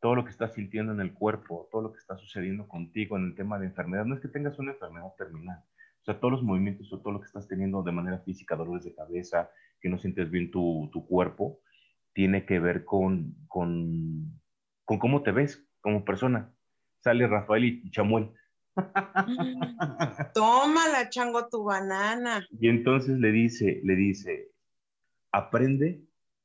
todo lo que estás sintiendo en el cuerpo, todo lo que está sucediendo contigo en el tema de enfermedad. No es que tengas una enfermedad terminal. O sea, todos los movimientos o todo lo que estás teniendo de manera física, dolores de cabeza, que no sientes bien tu, tu cuerpo, tiene que ver con, con, con, cómo te ves como persona. Sale Rafael y Chamuel. [laughs] Tómala, chango, tu banana. Y entonces le dice, le dice, aprende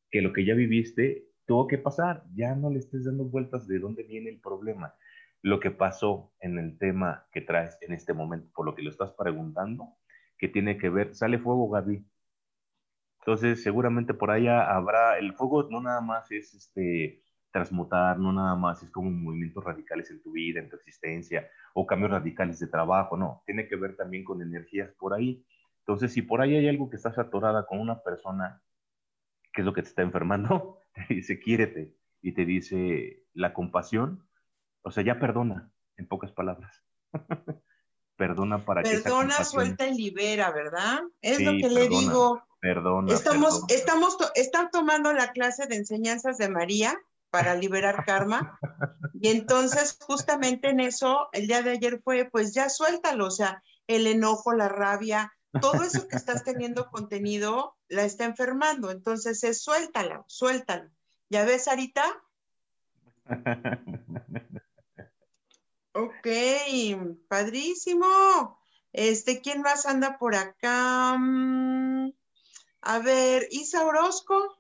que lo que ya viviste tuvo que pasar, ya no le estés dando vueltas de dónde viene el problema. Lo que pasó en el tema que traes en este momento, por lo que lo estás preguntando, que tiene que ver, sale fuego, Gaby. Entonces, seguramente por allá habrá, el fuego no nada más es este transmutar, no nada más es como movimientos radicales en tu vida, en tu existencia, o cambios radicales de trabajo, no, tiene que ver también con energías por ahí. Entonces, si por ahí hay algo que estás atorada con una persona, ¿qué es lo que te está enfermando? [laughs] Te dice, quiérete, y te dice la compasión, o sea, ya perdona, en pocas palabras. [laughs] perdona para que Perdona, suelta y libera, ¿verdad? Es lo que le digo. Perdona. Estamos, estamos, están tomando la clase de enseñanzas de María para liberar karma. Y entonces, justamente en eso, el día de ayer fue, pues ya suéltalo, o sea, el enojo, la rabia, todo eso que estás teniendo contenido la está enfermando. Entonces es suéltala, suéltalo. ¿Ya ves, Arita? [laughs] Ok, padrísimo. Este, ¿quién más anda por acá? Mm, a ver, Isa Orozco.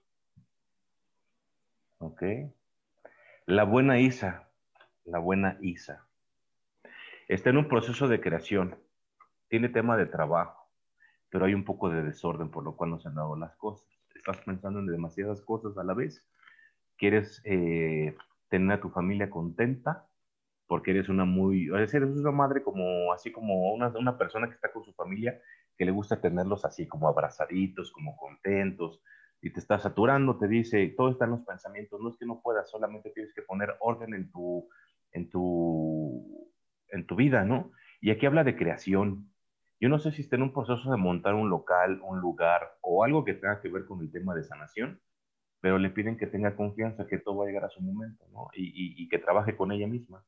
Ok. La buena Isa, la buena Isa. Está en un proceso de creación. Tiene tema de trabajo, pero hay un poco de desorden por lo cual no se han dado las cosas. Estás pensando en demasiadas cosas a la vez. Quieres eh, tener a tu familia contenta, porque eres una muy, eres una madre como, así como una, una persona que está con su familia, que le gusta tenerlos así como abrazaditos, como contentos, y te está saturando, te dice, todo está en los pensamientos, no es que no puedas, solamente tienes que poner orden en tu, en tu, en tu vida, ¿no? Y aquí habla de creación. Yo no sé si está en un proceso de montar un local, un lugar o algo que tenga que ver con el tema de sanación, pero le piden que tenga confianza que todo va a llegar a su momento, ¿no? y, y que trabaje con ella misma.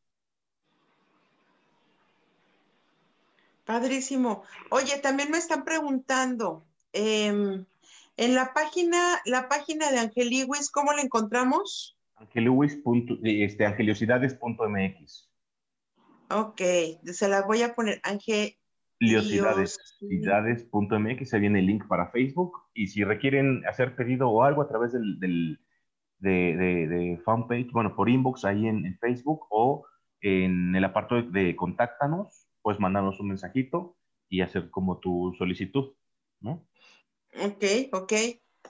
Padrísimo. Oye, también me están preguntando, em, en la página, la página de Angeliwis, ¿cómo la encontramos? Angeliwis.este, angeliosidades.mx. Ok, se la voy a poner, Angeliosidades.mx, se viene el link para Facebook, y si requieren hacer pedido o algo a través del, del de, de, fanpage, bueno, por inbox ahí en, en Facebook o en el apartado de contáctanos, pues mandarnos un mensajito y hacer como tu solicitud, ¿no? Ok, ok.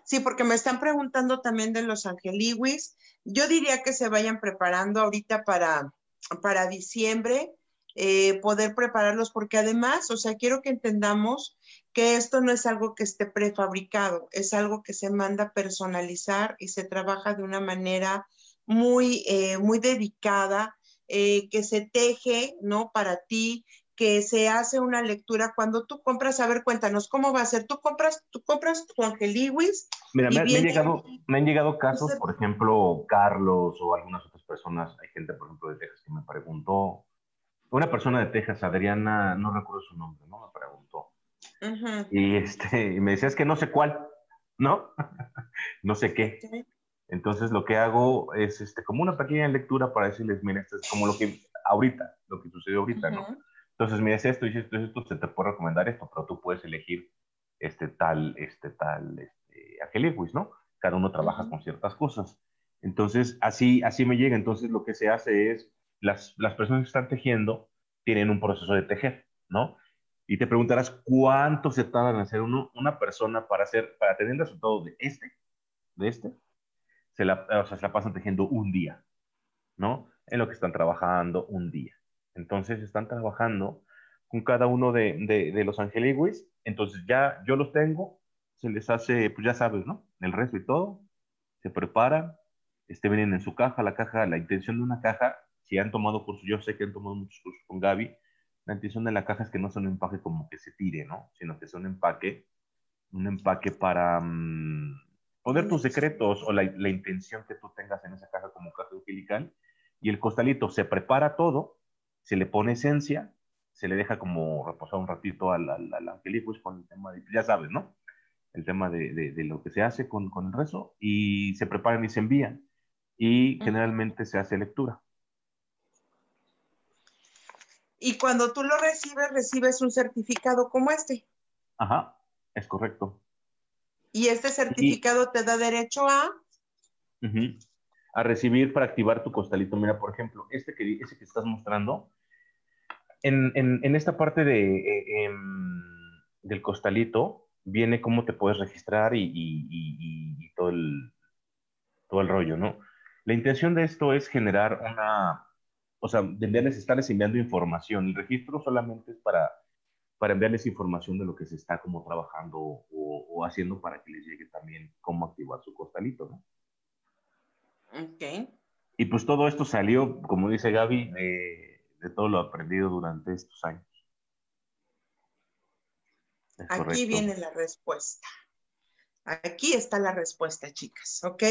Sí, porque me están preguntando también de los angeliwis. Yo diría que se vayan preparando ahorita para, para diciembre, eh, poder prepararlos, porque además, o sea, quiero que entendamos que esto no es algo que esté prefabricado, es algo que se manda a personalizar y se trabaja de una manera muy, eh, muy dedicada, eh, que se teje, ¿no? Para ti, que se hace una lectura cuando tú compras, a ver, cuéntanos cómo va a ser. Tú compras, tú compras tu Angeliwis. Mira, me, han llegado, me han llegado casos, por ejemplo, Carlos o algunas otras personas, hay gente, por ejemplo, de Texas que me preguntó, una persona de Texas, Adriana, no recuerdo su nombre, ¿no? Me preguntó. Y este, y me decía, es que no sé cuál, ¿no? [laughs] no sé qué. Entonces lo que hago es este, como una pequeña lectura para decirles, mira, esto es como lo que ahorita, lo que sucedió ahorita, ¿no? Entonces, mira, es esto, dices esto, esto, se te puede recomendar esto, pero tú puedes elegir este tal, este tal, este, ¿no? Cada uno trabaja con ciertas cosas. Entonces, así, así me llega. Entonces, lo que se hace es, las, las personas que están tejiendo tienen un proceso de tejer, ¿no? Y te preguntarás, ¿cuánto se tarda en hacer uno, una persona para hacer, para tener el resultado de este, de este? Se la, o sea, se la pasan tejiendo un día, ¿no? En lo que están trabajando un día. Entonces están trabajando con cada uno de, los angeliwis. Entonces ya yo los tengo, se les hace, pues ya sabes, ¿no? El resto y todo, se preparan, este, vienen en su caja, la caja, la intención de una caja, si han tomado cursos, yo sé que han tomado muchos cursos con Gaby, la intención de la caja es que no sea un empaque como que se tire, ¿no? Sino que sea un empaque, un empaque para mm, poner tus secretos o la, intención que tú tengas en esa caja como caja angelical. Y el costalito se prepara todo, se le pone esencia, se le deja como reposar un ratito al, al, al con el tema de, ya sabes, ¿no? El tema de, de, lo que se hace con, con, el rezo y se preparan y se envían. Y generalmente se hace lectura. Y cuando tú lo recibes, recibes un certificado como este. Ajá, es correcto. ¿Y este certificado te da derecho a? A recibir para activar tu costalito. Mira, por ejemplo, este que, ese que estás mostrando, en, en, esta parte de, eh, em, del costalito viene cómo te puedes registrar y, y, todo, el, todo el rollo, ¿no? La intención de esto es generar una, o sea, de enviarles, estarles enviando información. El registro solamente es para, para enviarles información de lo que se está como trabajando o, o haciendo para que les llegue también cómo activar su costalito, ¿no? Ok. Y pues todo esto salió, como dice Gaby, de, de todo lo aprendido durante estos años. Es Aquí correcto. viene la respuesta. Aquí está la respuesta, chicas, ¿ok?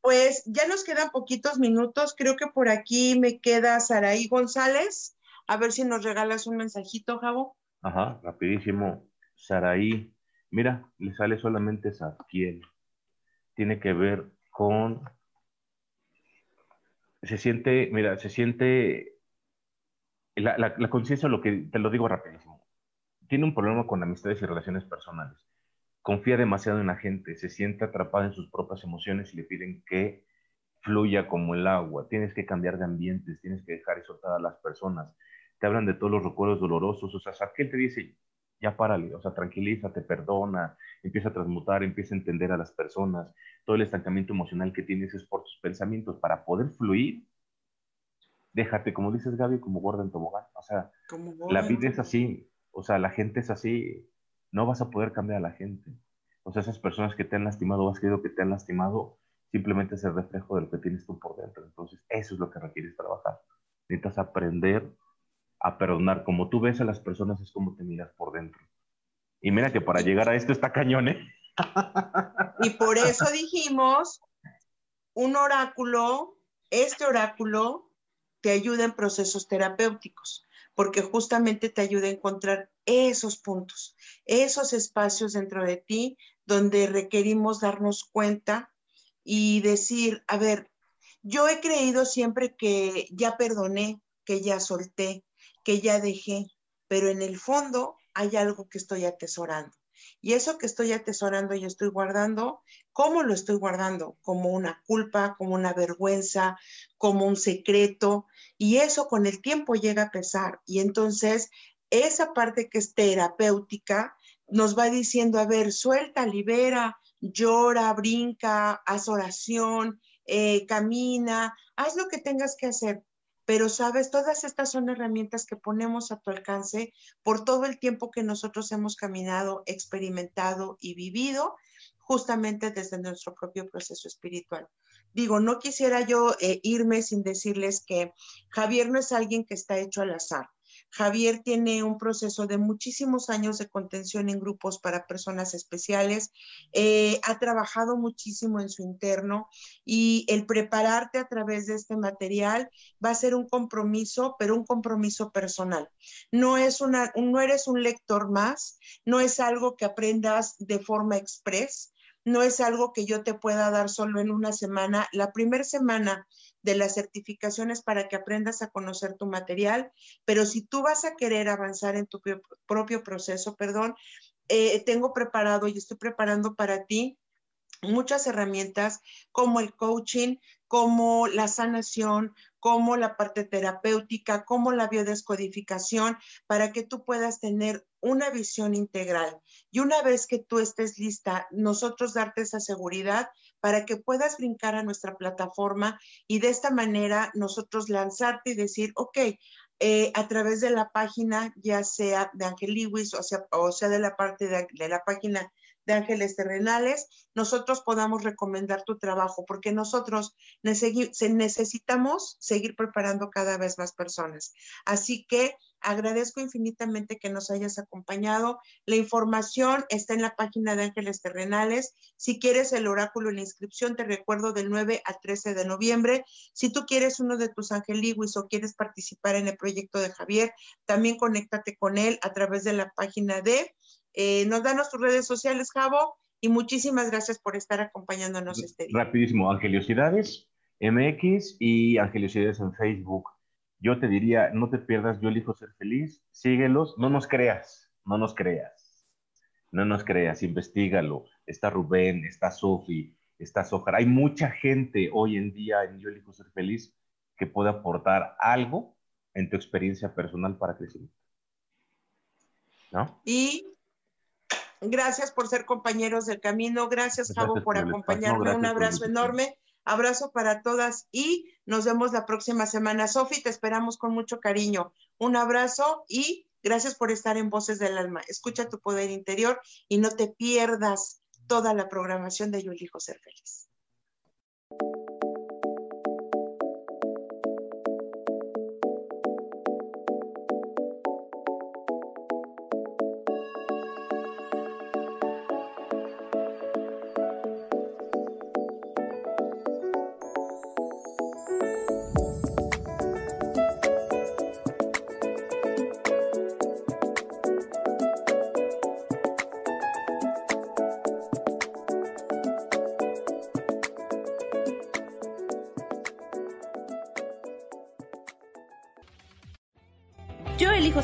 Pues ya nos quedan poquitos minutos. Creo que por aquí me queda Saraí González. A ver si nos regalas un mensajito, Javo. Ajá, rapidísimo. Saraí, mira, le sale solamente piel. Tiene que ver con... Se siente, mira, se siente... La, la, conciencia, lo que te lo digo rapidísimo, tiene un problema con amistades y relaciones personales confía demasiado en la gente, se siente atrapada en sus propias emociones y le piden que fluya como el agua. Tienes que cambiar de ambientes, tienes que dejar y soltar a las personas. Te hablan de todos los recuerdos dolorosos. O sea, él te dice, ya párale, o sea, tranquilízate, perdona, empieza a transmutar, empieza a entender a las personas. Todo el estancamiento emocional que tienes es por tus pensamientos. Para poder fluir, déjate, como dices Gaby, como gorda en tobogán. O sea, la vida es así, o sea, la gente es así no vas a poder cambiar a la gente. O sea, esas personas que te han lastimado o has querido que te han lastimado, simplemente es el reflejo de lo que tienes tú por dentro. Entonces, eso es lo que requieres trabajar. Necesitas aprender a perdonar. Como tú ves a las personas, es como te miras por dentro. Y mira que para llegar a esto está cañón, ¿eh? [laughs] Y por eso dijimos, un oráculo, este oráculo te ayuda en procesos terapéuticos porque justamente te ayuda a encontrar esos puntos, esos espacios dentro de ti donde requerimos darnos cuenta y decir, a ver, yo he creído siempre que ya perdoné, que ya solté, que ya dejé, pero en el fondo hay algo que estoy atesorando. Y eso que estoy atesorando y estoy guardando, ¿cómo lo estoy guardando? Como una culpa, como una vergüenza, como un secreto. Y eso con el tiempo llega a pesar. Y entonces esa parte que es terapéutica nos va diciendo, a ver, suelta, libera, llora, brinca, haz oración, eh, camina, haz lo que tengas que hacer, pero sabes, todas estas son herramientas que ponemos a tu alcance por todo el tiempo que nosotros hemos caminado, experimentado y vivido justamente desde nuestro propio proceso espiritual. Digo, no quisiera yo eh, irme sin decirles que Javier no es alguien que está hecho al azar. Javier tiene un proceso de muchísimos años de contención en grupos para personas especiales, eh, ha trabajado muchísimo en su interno y el prepararte a través de este material va a ser un compromiso, pero un compromiso personal. No, es una, no eres un lector más, no es algo que aprendas de forma express, no es algo que yo te pueda dar solo en una semana. La primera semana de las certificaciones para que aprendas a conocer tu material, pero si tú vas a querer avanzar en tu propio proceso, perdón, eh, tengo preparado y estoy preparando para ti muchas herramientas como el coaching, como la sanación, como la parte terapéutica, como la biodescodificación, para que tú puedas tener una visión integral. Y una vez que tú estés lista, nosotros darte esa seguridad para que puedas brincar a nuestra plataforma y de esta manera nosotros lanzarte y decir, ok, eh, a través de la página, ya sea de Ángel Lewis o sea, o sea de la parte de la página de Ángeles Terrenales, nosotros podamos recomendar tu trabajo, porque nosotros necesitamos seguir preparando cada vez más personas. Así que agradezco infinitamente que nos hayas acompañado. La información está en la página de Ángeles Terrenales. Si quieres el oráculo en la inscripción, te recuerdo del 9 al 13 de noviembre. Si tú quieres uno de tus angeliguis o quieres participar en el proyecto de Javier, también conéctate con él a través de la página de eh, nos danos tus redes sociales, Javo, y muchísimas gracias por estar acompañándonos este día. Rapidísimo, Angeliosidades MX y Angeliosidades en Facebook. Yo te diría, no te pierdas, yo elijo ser feliz, síguelos, no nos creas, no nos creas, no nos creas, investigalo. Está Rubén, está Sofi, está Sojar. Hay mucha gente hoy en día en Yo elijo ser feliz que puede aportar algo en tu experiencia personal para crecer. ¿No? Y Gracias por ser compañeros del camino. Gracias, Javo, por, acompañarme. Un abrazo enorme. Abrazo para todas y nos vemos la próxima semana. Sofi, te esperamos con mucho cariño. Un abrazo y gracias por estar en Voces del Alma. Escucha tu poder interior y no te pierdas toda la programación de Yo elijo ser